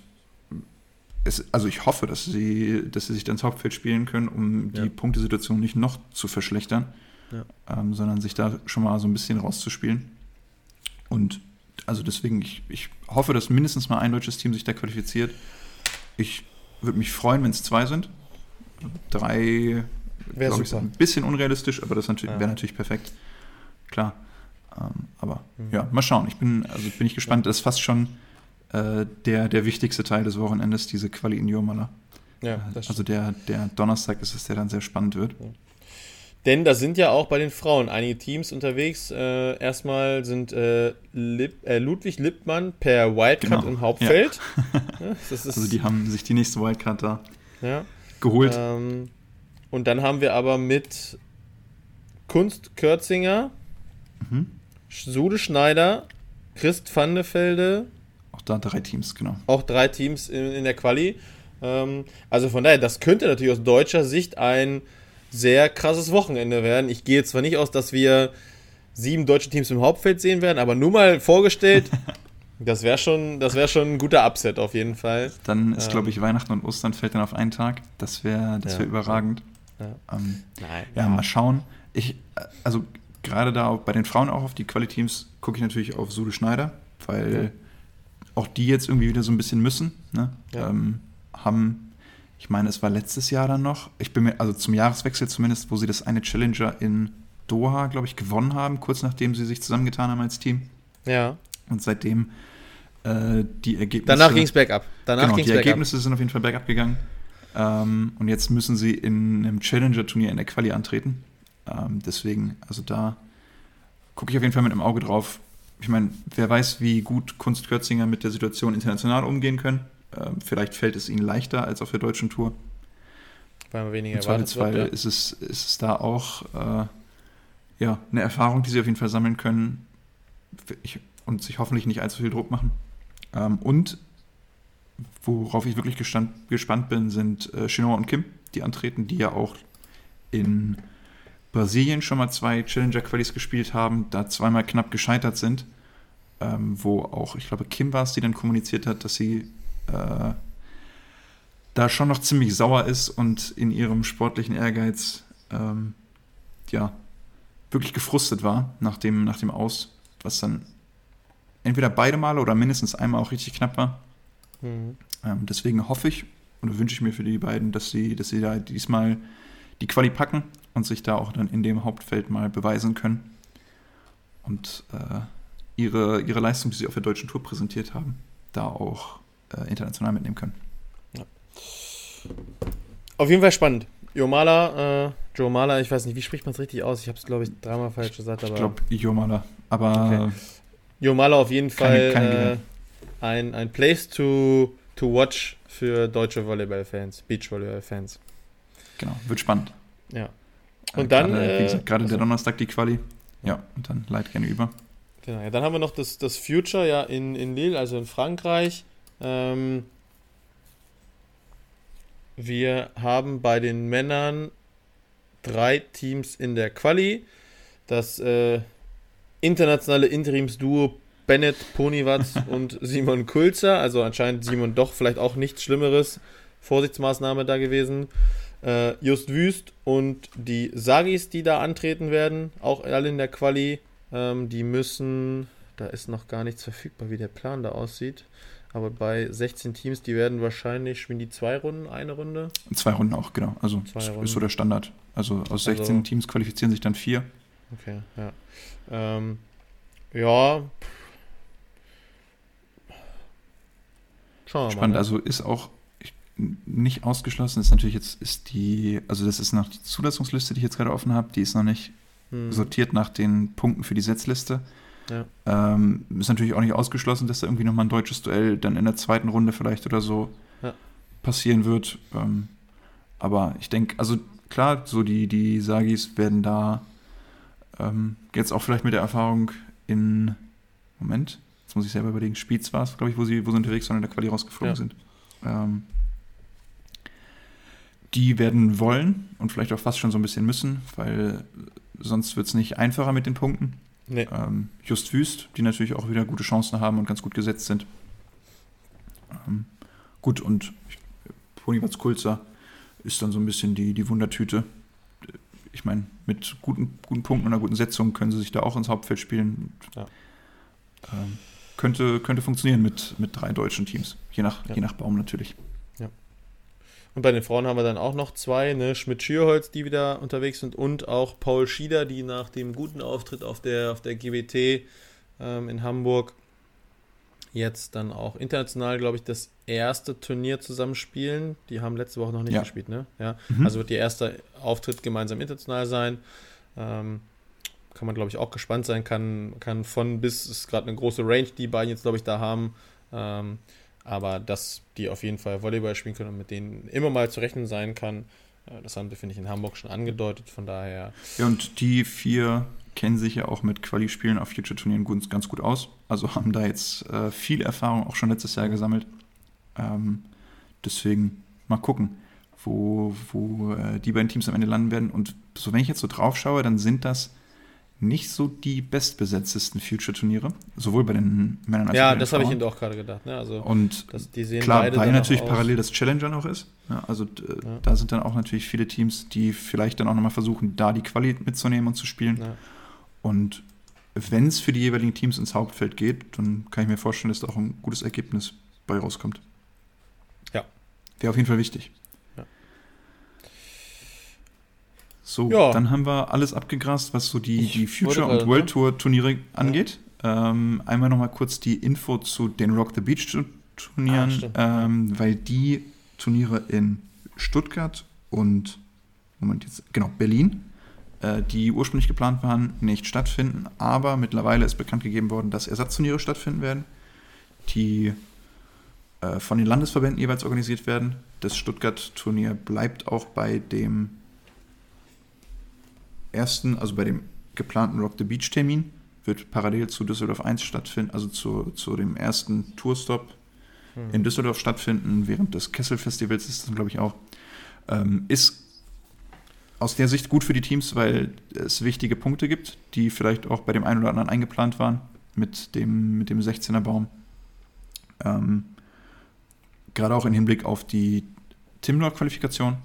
es, also ich hoffe, dass sie, dass sie sich dann ins Hauptfeld spielen können, um die ja. Punktesituation nicht noch zu verschlechtern, ja. ähm, sondern sich da schon mal so ein bisschen rauszuspielen. Und also deswegen, ich, ich hoffe, dass mindestens mal ein deutsches Team sich da qualifiziert. Ich würde mich freuen, wenn es zwei sind. Drei wäre ich ein bisschen unrealistisch, aber das natürlich, ja. wäre natürlich perfekt. Klar. Ähm, aber mhm. ja, mal schauen. Ich bin, also bin ich gespannt. Das ist fast schon äh, der, der wichtigste Teil des Wochenendes, diese Quali in Jomala. Ja, äh, also der, der Donnerstag ist es, der dann sehr spannend wird. Ja. Denn da sind ja auch bei den Frauen einige Teams unterwegs. Äh, erstmal sind äh, Lip, äh, Ludwig Lippmann per Wildcard genau. im Hauptfeld. Ja. also die haben sich die nächste Wildcard da ja. geholt. Ähm, und dann haben wir aber mit Kunst Kürzinger, mhm. Sude Schneider, Christ Vandefelde. Auch da drei Teams, genau. Auch drei Teams in, in der Quali. Ähm, also von daher, das könnte natürlich aus deutscher Sicht ein sehr krasses Wochenende werden. Ich gehe zwar nicht aus, dass wir sieben deutsche Teams im Hauptfeld sehen werden, aber nur mal vorgestellt, das wäre schon, wär schon ein guter Upset auf jeden Fall. Dann ist, ähm, glaube ich, Weihnachten und Ostern fällt dann auf einen Tag. Das wäre das wär ja, überragend. Ja. Ähm, Nein, ja, ja, mal schauen. Ich, also gerade da bei den Frauen auch auf die Quali-Teams gucke ich natürlich auf Sude Schneider, weil auch die jetzt irgendwie wieder so ein bisschen müssen. Ne? Ähm, haben ich meine, es war letztes Jahr dann noch, ich bin mir, also zum Jahreswechsel zumindest, wo sie das eine Challenger in Doha, glaube ich, gewonnen haben, kurz nachdem sie sich zusammengetan haben als Team. Ja. Und seitdem äh, die Ergebnisse. Danach ging es bergab. Danach genau, die Ergebnisse sind auf jeden Fall bergab gegangen. Ähm, und jetzt müssen sie in einem Challenger-Turnier in der Quali antreten. Ähm, deswegen, also da gucke ich auf jeden Fall mit einem Auge drauf. Ich meine, wer weiß, wie gut Kunst Kürzinger mit der Situation international umgehen können. Ähm, vielleicht fällt es ihnen leichter als auf der deutschen Tour. Weil man weniger Im Zweifelsfall wird, ja. ist, es, ist es da auch äh, ja, eine Erfahrung, die sie auf jeden Fall sammeln können ich, und sich hoffentlich nicht allzu viel Druck machen. Ähm, und worauf ich wirklich gestand, gespannt bin, sind äh, Chinois und Kim, die antreten, die ja auch in Brasilien schon mal zwei Challenger-Qualis gespielt haben, da zweimal knapp gescheitert sind, ähm, wo auch, ich glaube, Kim war es, die dann kommuniziert hat, dass sie äh, da schon noch ziemlich sauer ist und in ihrem sportlichen Ehrgeiz ähm, ja wirklich gefrustet war nach dem, nach dem Aus, was dann entweder beide Male oder mindestens einmal auch richtig knapp war. Mhm. Ähm, deswegen hoffe ich und wünsche ich mir für die beiden, dass sie, dass sie da diesmal die Quali packen und sich da auch dann in dem Hauptfeld mal beweisen können und äh, ihre, ihre Leistung, die sie auf der deutschen Tour präsentiert haben, da auch äh, international mitnehmen können. Ja. Auf jeden Fall spannend. Jomala, äh, Jomala, ich weiß nicht, wie spricht man es richtig aus? Ich habe es, glaube ich, dreimal falsch gesagt. Aber ich glaube, Jomala. Aber. Okay. Jomala auf jeden Fall keine, äh, ein, ein Place to, to watch für deutsche Volleyball-Fans, Beach-Volleyball-Fans. Genau, wird spannend. Ja. Und äh, dann. Gerade, wie gesagt, gerade also, der Donnerstag die Quali. Ja, und dann leit gerne über. Genau, ja, dann haben wir noch das, das Future ja in, in Lille, also in Frankreich. Ähm, wir haben bei den Männern drei Teams in der Quali. Das äh, internationale Interimsduo Bennett Ponywatz und Simon Kulzer. Also anscheinend Simon doch vielleicht auch nichts Schlimmeres. Vorsichtsmaßnahme da gewesen. Äh, Just Wüst und die Sagis, die da antreten werden, auch alle in der Quali. Ähm, die müssen, da ist noch gar nichts verfügbar, wie der Plan da aussieht. Aber bei 16 Teams, die werden wahrscheinlich, spielen die zwei Runden, eine Runde? Zwei Runden auch, genau. Also das ist so der Standard. Also aus 16 also, Teams qualifizieren sich dann vier. Okay, ja. Ähm, ja. Schauen wir Spannend, mal, ne? also ist auch nicht ausgeschlossen, ist natürlich jetzt, ist die, also das ist noch die Zulassungsliste, die ich jetzt gerade offen habe, die ist noch nicht hm. sortiert nach den Punkten für die Setzliste. Ja. Ähm, ist natürlich auch nicht ausgeschlossen, dass da irgendwie nochmal ein deutsches Duell dann in der zweiten Runde vielleicht oder so ja. passieren wird. Ähm, aber ich denke, also klar, so die, die Sagis werden da ähm, jetzt auch vielleicht mit der Erfahrung in Moment, jetzt muss ich selber überlegen, Spiez war es, glaube ich, wo sie, wo sie unterwegs waren in der Quali rausgeflogen ja. sind. Ähm, die werden wollen und vielleicht auch fast schon so ein bisschen müssen, weil sonst wird es nicht einfacher mit den Punkten. Nee. Ähm, Just Wüst, die natürlich auch wieder gute Chancen haben und ganz gut gesetzt sind. Ähm, gut, und Ponywatz Kulzer ist dann so ein bisschen die, die Wundertüte. Ich meine, mit guten, guten Punkten und einer guten Setzung können sie sich da auch ins Hauptfeld spielen. Ja. Ähm, könnte, könnte funktionieren mit, mit drei deutschen Teams, je nach, ja. je nach Baum natürlich. Und bei den Frauen haben wir dann auch noch zwei, ne? Schmidt-Schierholz, die wieder unterwegs sind und auch Paul Schieder, die nach dem guten Auftritt auf der, auf der GWT ähm, in Hamburg jetzt dann auch international, glaube ich, das erste Turnier zusammenspielen. Die haben letzte Woche noch nicht ja. gespielt, ne? Ja. Mhm. Also wird ihr erster Auftritt gemeinsam international sein. Ähm, kann man, glaube ich, auch gespannt sein. Kann, kann von bis ist gerade eine große Range, die beiden jetzt, glaube ich, da haben. Ähm, aber dass die auf jeden Fall Volleyball spielen können und mit denen immer mal zu rechnen sein kann, äh, das haben sie, finde ich, in Hamburg schon angedeutet. Von daher. Ja, und die vier kennen sich ja auch mit Quali-Spielen auf Future-Turnieren ganz gut aus. Also haben da jetzt äh, viel Erfahrung auch schon letztes Jahr gesammelt. Ähm, deswegen mal gucken, wo, wo äh, die beiden Teams am Ende landen werden. Und so, wenn ich jetzt so drauf schaue, dann sind das nicht so die bestbesetztesten Future-Turniere, sowohl bei den Männern als ja, auch bei den Ja, das habe ich eben auch gerade gedacht. Ne? Also, und das, klar, weil natürlich parallel das Challenger noch ist. Ja, also äh, ja. da sind dann auch natürlich viele Teams, die vielleicht dann auch nochmal versuchen, da die Quali mitzunehmen und zu spielen. Ja. Und wenn es für die jeweiligen Teams ins Hauptfeld geht, dann kann ich mir vorstellen, dass da auch ein gutes Ergebnis bei rauskommt. Ja. Wäre auf jeden Fall wichtig. Ja. So, ja. dann haben wir alles abgegrast, was so die, die Future- und World Tour Turniere angeht. Ja. Ähm, einmal nochmal kurz die Info zu den Rock the Beach Turnieren, ah, ähm, weil die Turniere in Stuttgart und Moment jetzt, genau, Berlin äh, die ursprünglich geplant waren, nicht stattfinden. Aber mittlerweile ist bekannt gegeben worden, dass Ersatzturniere stattfinden werden, die äh, von den Landesverbänden jeweils organisiert werden. Das Stuttgart-Turnier bleibt auch bei dem ersten, also bei dem geplanten Rock the Beach-Termin, wird parallel zu Düsseldorf 1 stattfinden, also zu, zu dem ersten Tourstop hm. in Düsseldorf stattfinden, während des Kessel-Festivals ist das, glaube ich, auch. Ähm, ist aus der Sicht gut für die Teams, weil es wichtige Punkte gibt, die vielleicht auch bei dem einen oder anderen eingeplant waren mit dem, mit dem 16er Baum. Ähm, gerade auch im Hinblick auf die Timlor-Qualifikation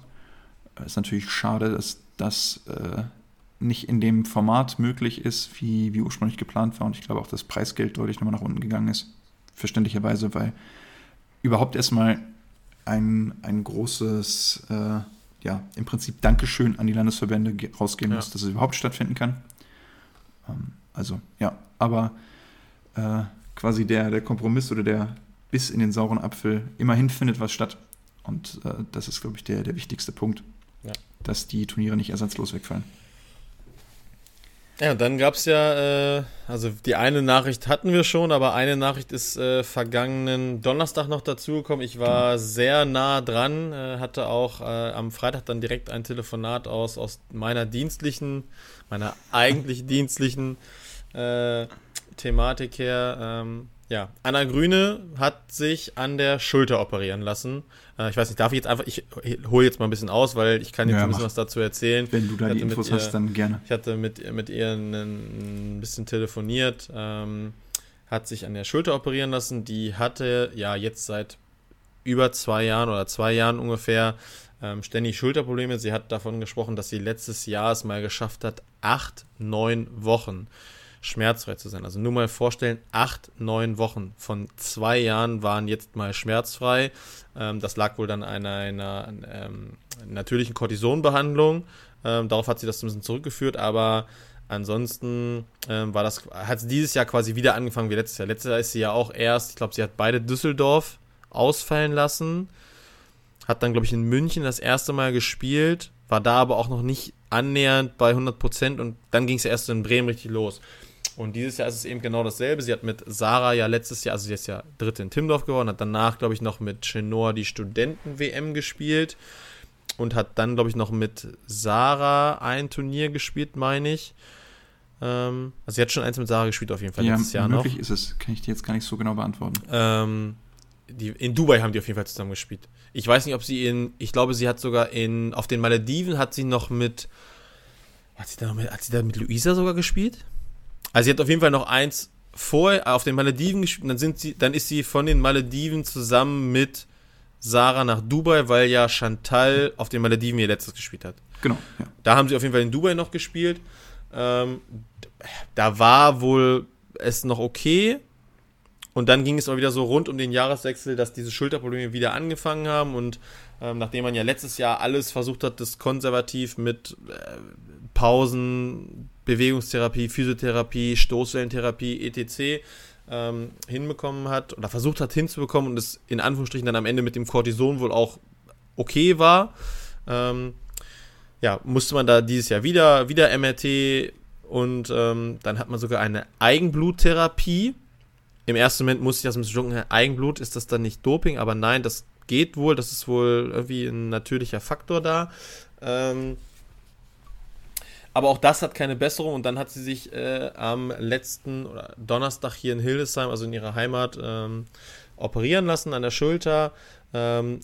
äh, ist natürlich schade, dass das äh, nicht in dem Format möglich ist, wie, wie ursprünglich geplant war. Und ich glaube auch, das Preisgeld deutlich nochmal nach unten gegangen ist. Verständlicherweise, weil überhaupt erstmal ein, ein großes äh, ja, im Prinzip Dankeschön an die Landesverbände rausgehen ja. muss, dass es überhaupt stattfinden kann. Ähm, also, ja, aber äh, quasi der, der Kompromiss oder der Biss in den sauren Apfel, immerhin findet was statt. Und äh, das ist, glaube ich, der, der wichtigste Punkt, ja. dass die Turniere nicht ersatzlos wegfallen. Ja, dann gab es ja, äh, also die eine Nachricht hatten wir schon, aber eine Nachricht ist äh, vergangenen Donnerstag noch dazugekommen. Ich war sehr nah dran, äh, hatte auch äh, am Freitag dann direkt ein Telefonat aus, aus meiner dienstlichen, meiner eigentlich dienstlichen äh, Thematik her. Ähm, ja, Anna Grüne hat sich an der Schulter operieren lassen. Äh, ich weiß nicht, darf ich jetzt einfach, ich hole jetzt mal ein bisschen aus, weil ich kann jetzt ja, ein bisschen was dazu erzählen. Wenn du da die Infos ihr, hast, dann gerne. Ich hatte mit, mit ihr ein, ein bisschen telefoniert, ähm, hat sich an der Schulter operieren lassen. Die hatte ja jetzt seit über zwei Jahren oder zwei Jahren ungefähr ähm, ständig Schulterprobleme. Sie hat davon gesprochen, dass sie letztes Jahr es mal geschafft hat, acht, neun Wochen schmerzfrei zu sein. Also nur mal vorstellen, acht, neun Wochen von zwei Jahren waren jetzt mal schmerzfrei. Ähm, das lag wohl dann an einer, einer ähm, natürlichen Cortisonbehandlung. Ähm, darauf hat sie das ein bisschen zurückgeführt, aber ansonsten ähm, war das, hat sie dieses Jahr quasi wieder angefangen wie letztes Jahr. Letztes Jahr ist sie ja auch erst, ich glaube, sie hat beide Düsseldorf ausfallen lassen. Hat dann, glaube ich, in München das erste Mal gespielt, war da aber auch noch nicht annähernd bei 100 Prozent und dann ging es erst in Bremen richtig los. Und dieses Jahr ist es eben genau dasselbe. Sie hat mit Sarah ja letztes Jahr, also sie ist ja Dritte in Timdorf geworden, hat danach, glaube ich, noch mit Chenor die Studenten-WM gespielt und hat dann, glaube ich, noch mit Sarah ein Turnier gespielt, meine ich. Ähm, also sie hat schon eins mit Sarah gespielt auf jeden Fall ja, letztes Jahr möglich noch. ist es, kann ich dir jetzt gar nicht so genau beantworten. Ähm, die, in Dubai haben die auf jeden Fall zusammen gespielt. Ich weiß nicht, ob sie in, ich glaube, sie hat sogar in, auf den Malediven hat sie noch mit, hat sie da, noch mit, hat sie da mit Luisa sogar gespielt? Also sie hat auf jeden Fall noch eins vor, auf den Malediven gespielt, dann sind sie, dann ist sie von den Malediven zusammen mit Sarah nach Dubai, weil ja Chantal auf den Malediven ihr letztes gespielt hat. Genau. Ja. Da haben sie auf jeden Fall in Dubai noch gespielt. Ähm, da war wohl es noch okay. Und dann ging es auch wieder so rund um den Jahreswechsel, dass diese Schulterprobleme wieder angefangen haben. Und ähm, nachdem man ja letztes Jahr alles versucht hat, das konservativ mit äh, Pausen, Bewegungstherapie, Physiotherapie, Stoßwellentherapie, etc ähm, hinbekommen hat oder versucht hat hinzubekommen und es in Anführungsstrichen dann am Ende mit dem Cortison wohl auch okay war. Ähm, ja, musste man da dieses Jahr wieder, wieder MRT und ähm, dann hat man sogar eine Eigenbluttherapie. Im ersten Moment musste ich das ein bisschen schlucken, Eigenblut, ist das dann nicht Doping? Aber nein, das geht wohl, das ist wohl irgendwie ein natürlicher Faktor da. Ähm, aber auch das hat keine Besserung und dann hat sie sich äh, am letzten Donnerstag hier in Hildesheim, also in ihrer Heimat, ähm, operieren lassen an der Schulter. Ähm,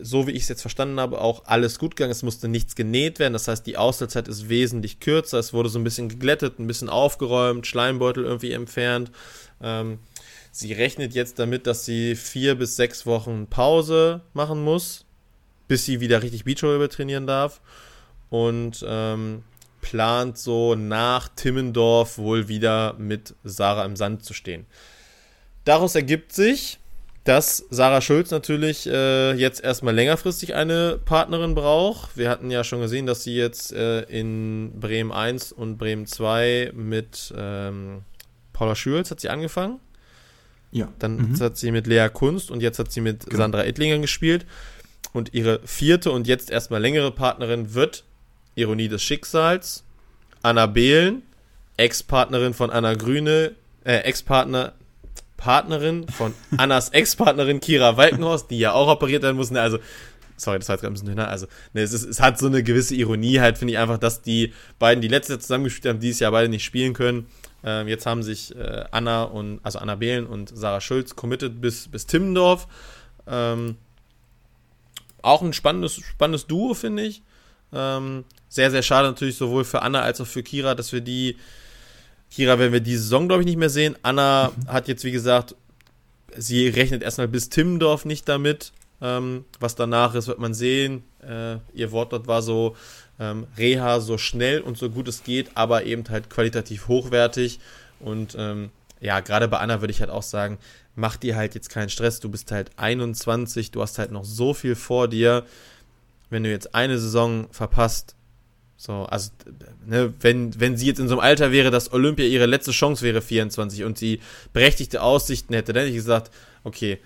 so wie ich es jetzt verstanden habe, auch alles gut gegangen. Es musste nichts genäht werden. Das heißt, die Ausstellzeit ist wesentlich kürzer. Es wurde so ein bisschen geglättet, ein bisschen aufgeräumt, Schleimbeutel irgendwie entfernt. Ähm, sie rechnet jetzt damit, dass sie vier bis sechs Wochen Pause machen muss, bis sie wieder richtig Beachvolleyball trainieren darf. Und ähm, plant so nach Timmendorf wohl wieder mit Sarah im Sand zu stehen. Daraus ergibt sich, dass Sarah Schulz natürlich äh, jetzt erstmal längerfristig eine Partnerin braucht. Wir hatten ja schon gesehen, dass sie jetzt äh, in Bremen 1 und Bremen 2 mit ähm, Paula Schürz hat sie angefangen. Ja. Dann mhm. hat sie mit Lea Kunst und jetzt hat sie mit genau. Sandra Ettlinger gespielt. Und ihre vierte und jetzt erstmal längere Partnerin wird Ironie des Schicksals, Anna Behlen, Ex-Partnerin von Anna Grüne, äh, Ex-Partner, Partnerin von Annas Ex-Partnerin Kira Walkenhorst, die ja auch operiert werden muss. Ne, also, sorry, das war jetzt gerade ein bisschen dünner. Also, ne, es, ist, es hat so eine gewisse Ironie halt, finde ich einfach, dass die beiden, die letztes Jahr zusammengespielt haben, dieses Jahr beide nicht spielen können. Ähm, jetzt haben sich äh, Anna und, also Anna Behlen und Sarah Schulz committed bis, bis Timmendorf. Ähm, auch ein spannendes, spannendes Duo, finde ich. Ähm, sehr, sehr schade natürlich sowohl für Anna als auch für Kira, dass wir die. Kira werden wir diese Saison, glaube ich, nicht mehr sehen. Anna mhm. hat jetzt, wie gesagt, sie rechnet erstmal bis Timmendorf nicht damit. Ähm, was danach ist, wird man sehen. Äh, ihr Wort dort war so: ähm, Reha so schnell und so gut es geht, aber eben halt qualitativ hochwertig. Und ähm, ja, gerade bei Anna würde ich halt auch sagen, mach dir halt jetzt keinen Stress. Du bist halt 21, du hast halt noch so viel vor dir wenn du jetzt eine Saison verpasst, so, also, ne, wenn, wenn sie jetzt in so einem Alter wäre, dass Olympia ihre letzte Chance wäre, 24, und sie berechtigte Aussichten hätte, dann hätte ich gesagt, okay,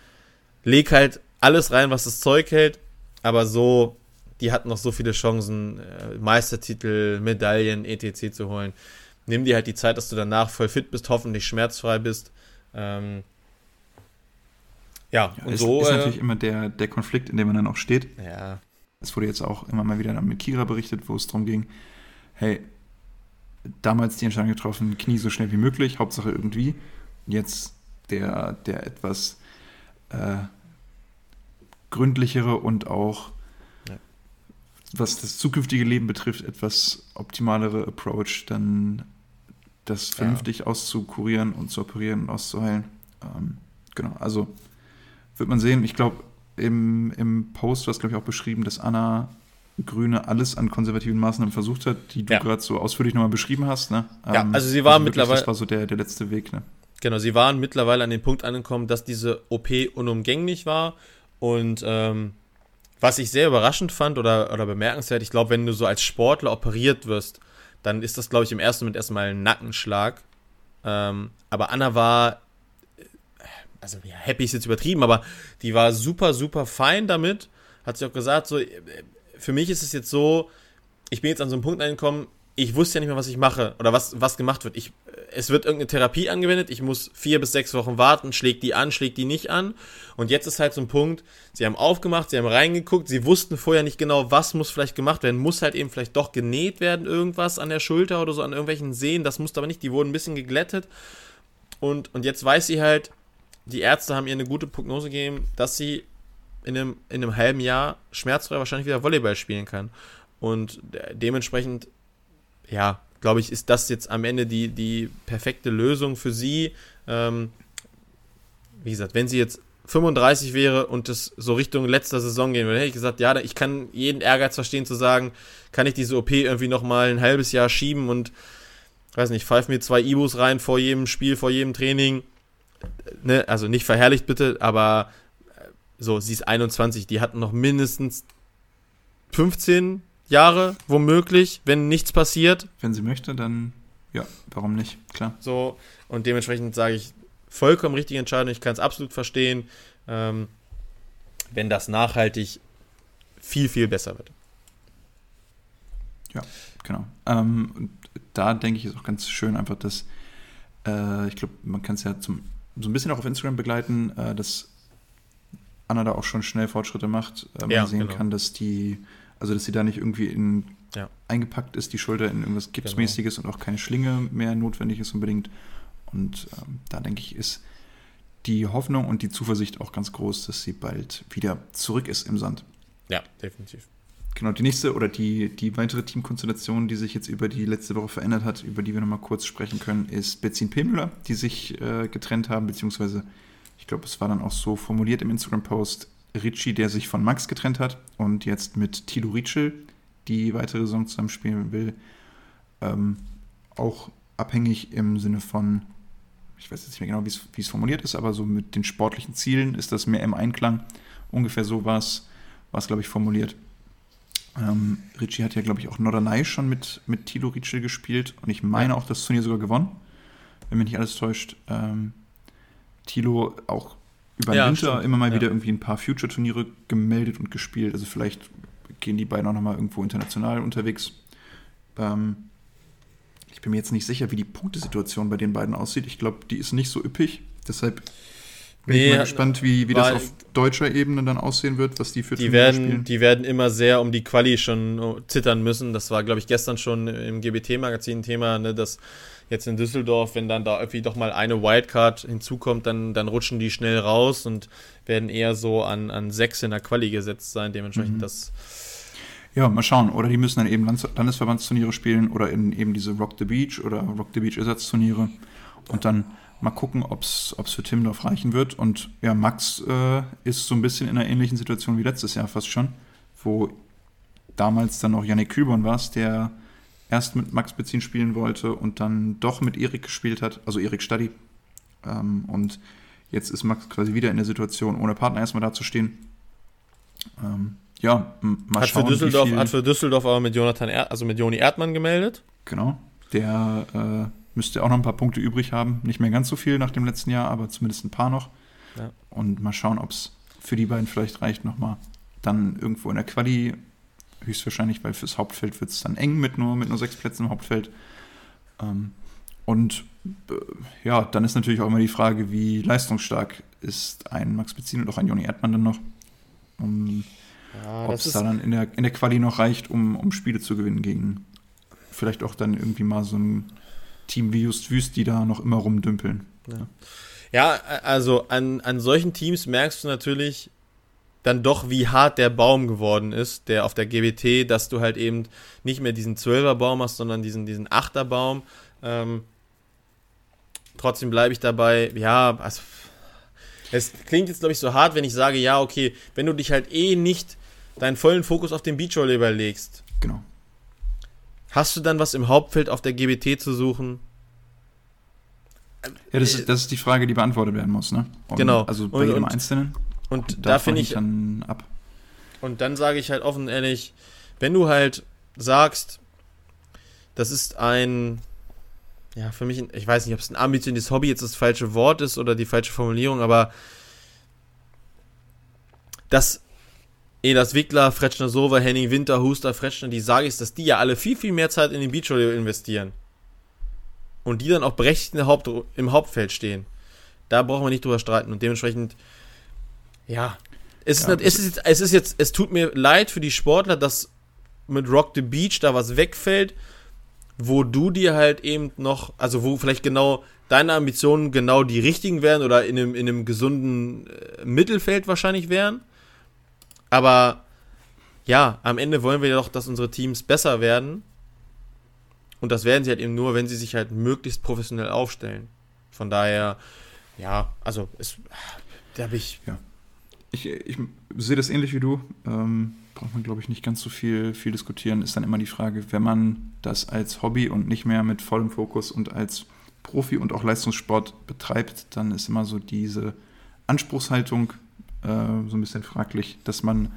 leg halt alles rein, was das Zeug hält, aber so, die hat noch so viele Chancen, äh, Meistertitel, Medaillen, etc. zu holen. Nimm dir halt die Zeit, dass du danach voll fit bist, hoffentlich schmerzfrei bist. Ähm, ja, ja, und ist, so. Ist äh, natürlich immer der, der Konflikt, in dem man dann auch steht. Ja. Es wurde jetzt auch immer mal wieder mit Kira berichtet, wo es darum ging, hey, damals die Entscheidung getroffen, Knie so schnell wie möglich, Hauptsache irgendwie. Jetzt der, der etwas äh, gründlichere und auch, ja. was das zukünftige Leben betrifft, etwas optimalere Approach, dann das vernünftig ja. auszukurieren und zu operieren und auszuheilen. Ähm, genau, also wird man sehen. Ich glaube, im, im Post, du hast, glaube ich, auch beschrieben, dass Anna Grüne alles an konservativen Maßnahmen versucht hat, die du ja. gerade so ausführlich nochmal beschrieben hast. Ne? Ja, ähm, also sie war also mittlerweile. Das war so der, der letzte Weg. Ne? Genau, sie waren mittlerweile an den Punkt angekommen, dass diese OP unumgänglich war. Und ähm, was ich sehr überraschend fand oder, oder bemerkenswert, ich glaube, wenn du so als Sportler operiert wirst, dann ist das, glaube ich, im ersten Moment erstmal ein Nackenschlag. Ähm, aber Anna war also ja, happy ist jetzt übertrieben, aber die war super, super fein damit. Hat sie auch gesagt, so, für mich ist es jetzt so, ich bin jetzt an so einem Punkt angekommen, ich wusste ja nicht mehr, was ich mache oder was, was gemacht wird. Ich es wird irgendeine Therapie angewendet, ich muss vier bis sechs Wochen warten, schlägt die an, schlägt die nicht an. Und jetzt ist halt so ein Punkt, sie haben aufgemacht, sie haben reingeguckt, sie wussten vorher nicht genau, was muss vielleicht gemacht werden, muss halt eben vielleicht doch genäht werden, irgendwas an der Schulter oder so, an irgendwelchen Sehnen, das musste aber nicht, die wurden ein bisschen geglättet. Und, und jetzt weiß sie halt, die Ärzte haben ihr eine gute Prognose gegeben, dass sie in einem, in einem halben Jahr schmerzfrei wahrscheinlich wieder Volleyball spielen kann. Und dementsprechend, ja, glaube ich, ist das jetzt am Ende die, die perfekte Lösung für sie. Ähm, wie gesagt, wenn sie jetzt 35 wäre und es so Richtung letzter Saison gehen würde, hätte ich gesagt, ja, ich kann jeden Ehrgeiz verstehen zu sagen, kann ich diese OP irgendwie nochmal ein halbes Jahr schieben und, weiß nicht, pfeife mir zwei Ibus rein vor jedem Spiel, vor jedem Training. Ne? Also nicht verherrlicht bitte, aber äh, so, sie ist 21, die hatten noch mindestens 15 Jahre, womöglich, wenn nichts passiert. Wenn sie möchte, dann ja, warum nicht, klar. So, und dementsprechend sage ich, vollkommen richtige Entscheidung, ich kann es absolut verstehen, ähm, wenn das nachhaltig viel, viel besser wird. Ja, genau. Ähm, und da denke ich, ist auch ganz schön einfach, dass, äh, ich glaube, man kann es ja zum, so ein bisschen auch auf Instagram begleiten, äh, dass Anna da auch schon schnell Fortschritte macht. Äh, man ja, sehen genau. kann, dass die also, dass sie da nicht irgendwie in, ja. eingepackt ist, die Schulter in irgendwas Gipsmäßiges genau. und auch keine Schlinge mehr notwendig ist unbedingt. Und ähm, da denke ich, ist die Hoffnung und die Zuversicht auch ganz groß, dass sie bald wieder zurück ist im Sand. Ja, definitiv. Genau, die nächste oder die, die weitere Teamkonstellation, die sich jetzt über die letzte Woche verändert hat, über die wir nochmal kurz sprechen können, ist Betzin Pemüller, die sich äh, getrennt haben, beziehungsweise ich glaube, es war dann auch so formuliert im Instagram-Post, Ricci, der sich von Max getrennt hat und jetzt mit Tilo Ritschel die weitere Saison zusammenspielen will. Ähm, auch abhängig im Sinne von, ich weiß jetzt nicht mehr genau, wie es formuliert ist, aber so mit den sportlichen Zielen ist das mehr im Einklang. Ungefähr so war es, glaube ich, formuliert. Ähm, Ricci hat ja, glaube ich, auch Norderney schon mit, mit Tilo Ritschel gespielt und ich meine auch das Turnier sogar gewonnen, wenn mich nicht alles täuscht. Ähm, Tilo auch über den ja, Winter stimmt. immer mal ja. wieder irgendwie ein paar Future-Turniere gemeldet und gespielt. Also vielleicht gehen die beiden auch nochmal irgendwo international unterwegs. Ähm, ich bin mir jetzt nicht sicher, wie die Punktesituation bei den beiden aussieht. Ich glaube, die ist nicht so üppig. Deshalb bin nee, ich mal gespannt, wie, wie das auf deutscher Ebene dann aussehen wird, was die für die Turniere werden, spielen. Die werden immer sehr um die Quali schon zittern müssen. Das war, glaube ich, gestern schon im GBT-Magazin Thema, ne, dass jetzt in Düsseldorf, wenn dann da irgendwie doch mal eine Wildcard hinzukommt, dann, dann rutschen die schnell raus und werden eher so an, an sechs in der Quali gesetzt sein. Dementsprechend mhm. das. Ja, mal schauen. Oder die müssen dann eben Landesverbandsturniere spielen oder in eben diese Rock the Beach oder Rock the Beach Ersatzturniere. Und dann mal gucken, ob es für Timdorf reichen wird. Und ja, Max äh, ist so ein bisschen in einer ähnlichen Situation wie letztes Jahr fast schon, wo damals dann noch Yannick Kühlborn war, der erst mit Max Bezin spielen wollte und dann doch mit Erik gespielt hat, also Erik Stadi. Ähm, und jetzt ist Max quasi wieder in der Situation, ohne Partner erstmal dazustehen. Ähm, ja, mal hat schauen. Für Düsseldorf, viel... Hat für Düsseldorf aber mit Jonathan, er also mit Joni Erdmann gemeldet. Genau. Der äh, müsste auch noch ein paar Punkte übrig haben. Nicht mehr ganz so viel nach dem letzten Jahr, aber zumindest ein paar noch. Ja. Und mal schauen, ob es für die beiden vielleicht reicht, nochmal dann irgendwo in der Quali höchstwahrscheinlich, weil fürs Hauptfeld wird es dann eng mit nur, mit nur sechs Plätzen im Hauptfeld. Ähm, und äh, ja, dann ist natürlich auch immer die Frage, wie leistungsstark ist ein Max Bezin und auch ein Joni Erdmann dann noch. Um, ja, Ob es da dann in der, in der Quali noch reicht, um, um Spiele zu gewinnen gegen vielleicht auch dann irgendwie mal so ein Team wie Just Wüst, die da noch immer rumdümpeln. Ja, ja also an, an solchen Teams merkst du natürlich, dann doch, wie hart der Baum geworden ist, der auf der GBT, dass du halt eben nicht mehr diesen 12er Baum hast, sondern diesen, diesen 8er Baum. Ähm, trotzdem bleibe ich dabei, ja, also, es klingt jetzt, glaube ich, so hart, wenn ich sage, ja, okay, wenn du dich halt eh nicht deinen vollen Fokus auf den Beachvolleyball legst. Genau. Hast du dann was im Hauptfeld auf der GBT zu suchen? Ja, das ist, das ist die Frage, die beantwortet werden muss, ne? Und, genau. Also bei und, jedem und, Einzelnen. Und, und da finde ich dann ab. Und dann sage ich halt offen ehrlich, wenn du halt sagst, das ist ein, ja, für mich, ich weiß nicht, ob es ein ambitioniertes Hobby jetzt das falsche Wort ist oder die falsche Formulierung, aber dass Elas Wickler, Fretschner Sova, Henning Winter, Huster, Fretschner, die sage ich, dass die ja alle viel, viel mehr Zeit in den Beachvolleyball investieren. und die dann auch berechtigt im, Haupt, im Hauptfeld stehen, da brauchen wir nicht drüber streiten. Und dementsprechend, ja, es, ja, ist, es, ist, es ist jetzt, es tut mir leid für die Sportler, dass mit Rock the Beach da was wegfällt, wo du dir halt eben noch, also wo vielleicht genau deine Ambitionen genau die richtigen wären oder in einem, in einem gesunden äh, Mittelfeld wahrscheinlich wären. Aber ja, am Ende wollen wir doch, dass unsere Teams besser werden. Und das werden sie halt eben nur, wenn sie sich halt möglichst professionell aufstellen. Von daher, ja, also es, da habe ich. Ja. Ich, ich sehe das ähnlich wie du. Ähm, braucht man, glaube ich, nicht ganz so viel, viel diskutieren. Ist dann immer die Frage, wenn man das als Hobby und nicht mehr mit vollem Fokus und als Profi und auch Leistungssport betreibt, dann ist immer so diese Anspruchshaltung äh, so ein bisschen fraglich, dass man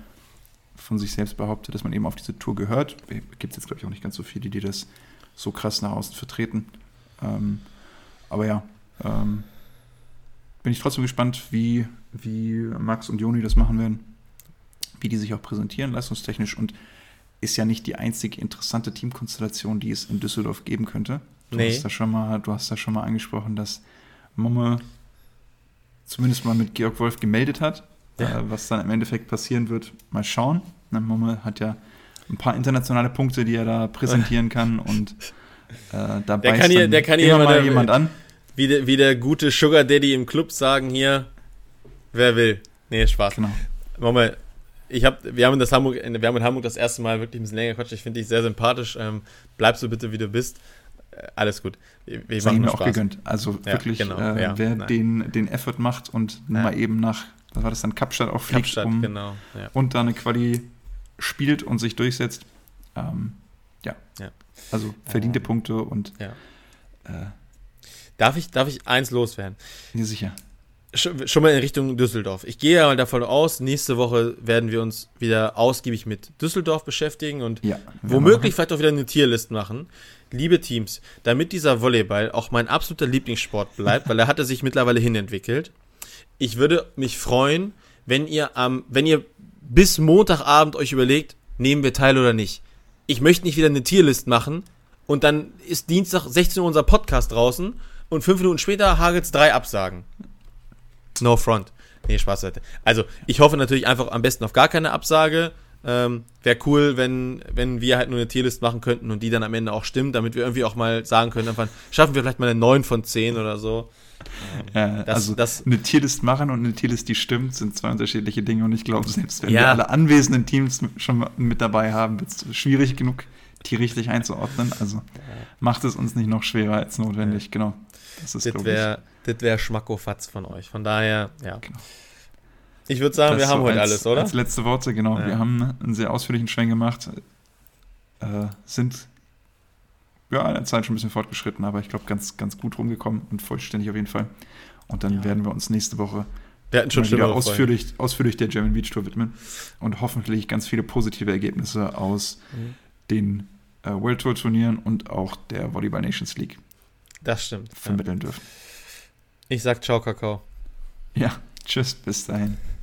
von sich selbst behauptet, dass man eben auf diese Tour gehört. Gibt es jetzt, glaube ich, auch nicht ganz so viele, die das so krass nach außen vertreten. Ähm, aber ja, ähm, bin ich trotzdem gespannt, wie, wie Max und Joni das machen werden, wie die sich auch präsentieren, leistungstechnisch. Und ist ja nicht die einzige interessante Teamkonstellation, die es in Düsseldorf geben könnte. Du, nee. hast, da schon mal, du hast da schon mal angesprochen, dass Momme zumindest mal mit Georg Wolf gemeldet hat. Ja. Äh, was dann im Endeffekt passieren wird, mal schauen. Na, Momme hat ja ein paar internationale Punkte, die er da präsentieren kann und äh, da der kann hier, der kann hier mal der, jemand an. Wie der, wie der gute Sugar Daddy im Club sagen hier, wer will. Nee, Spaß. Genau. Momme, ich hab, wir, haben in das Hamburg, wir haben in Hamburg das erste Mal wirklich ein bisschen länger gequatscht. Ich finde dich sehr sympathisch. Ähm, bleib so bitte, wie du bist. Äh, alles gut. Wir, wir machen mir auch gegönnt. Also ja, wirklich, genau, äh, ja, wer den, den Effort macht und ja. mal eben nach, was war das dann, Kapstadt auch fliegt Kapstadt, um, genau, und da eine Quali spielt und sich durchsetzt. Ähm, ja. Also verdiente ähm, Punkte und äh, Darf ich, darf ich eins loswerden? Ja, sicher. Schon mal in Richtung Düsseldorf. Ich gehe ja mal davon aus, nächste Woche werden wir uns wieder ausgiebig mit Düsseldorf beschäftigen und ja, womöglich vielleicht auch wieder eine Tierlist machen liebe Teams, damit dieser Volleyball auch mein absoluter Lieblingssport bleibt, weil er hatte sich mittlerweile hinentwickelt, ich würde mich freuen, wenn ihr am, wenn ihr bis Montagabend euch überlegt, nehmen wir teil oder nicht. Ich möchte nicht wieder eine Tierlist machen und dann ist Dienstag 16 Uhr unser Podcast draußen und fünf Minuten später hagelt es drei Absagen. No front. Nee, Spaß Seite. Also, ich hoffe natürlich einfach am besten auf gar keine Absage. Ähm, Wäre cool, wenn, wenn wir halt nur eine Tierlist machen könnten und die dann am Ende auch stimmt, damit wir irgendwie auch mal sagen können, einfach, schaffen wir vielleicht mal eine 9 von 10 oder so. Ja, das, also das, eine Tierlist machen und eine Tierlist, die stimmt, sind zwei unterschiedliche Dinge und ich glaube, selbst wenn ja. wir alle anwesenden Teams schon mit dabei haben, wird es schwierig genug, die richtig einzuordnen. Also macht es uns nicht noch schwerer als notwendig, genau. Das ist, das wäre wär Schmackofatz von euch. Von daher, ja. Genau. Ich würde sagen, das wir haben so heute als, alles, oder? Als letzte Worte, genau. Ja. Wir haben einen sehr ausführlichen Schwenk gemacht. Äh, sind ja in der Zeit schon ein bisschen fortgeschritten, aber ich glaube, ganz, ganz gut rumgekommen und vollständig auf jeden Fall. Und dann ja. werden wir uns nächste Woche wir hatten schon wieder ausführlich, ausführlich der German Beach Tour widmen und hoffentlich ganz viele positive Ergebnisse aus mhm. den äh, World Tour Turnieren und auch der Volleyball Nations League. Das stimmt. Vermitteln ja. dürfen. Ich sag ciao, Kakao. Ja, tschüss, bis dahin.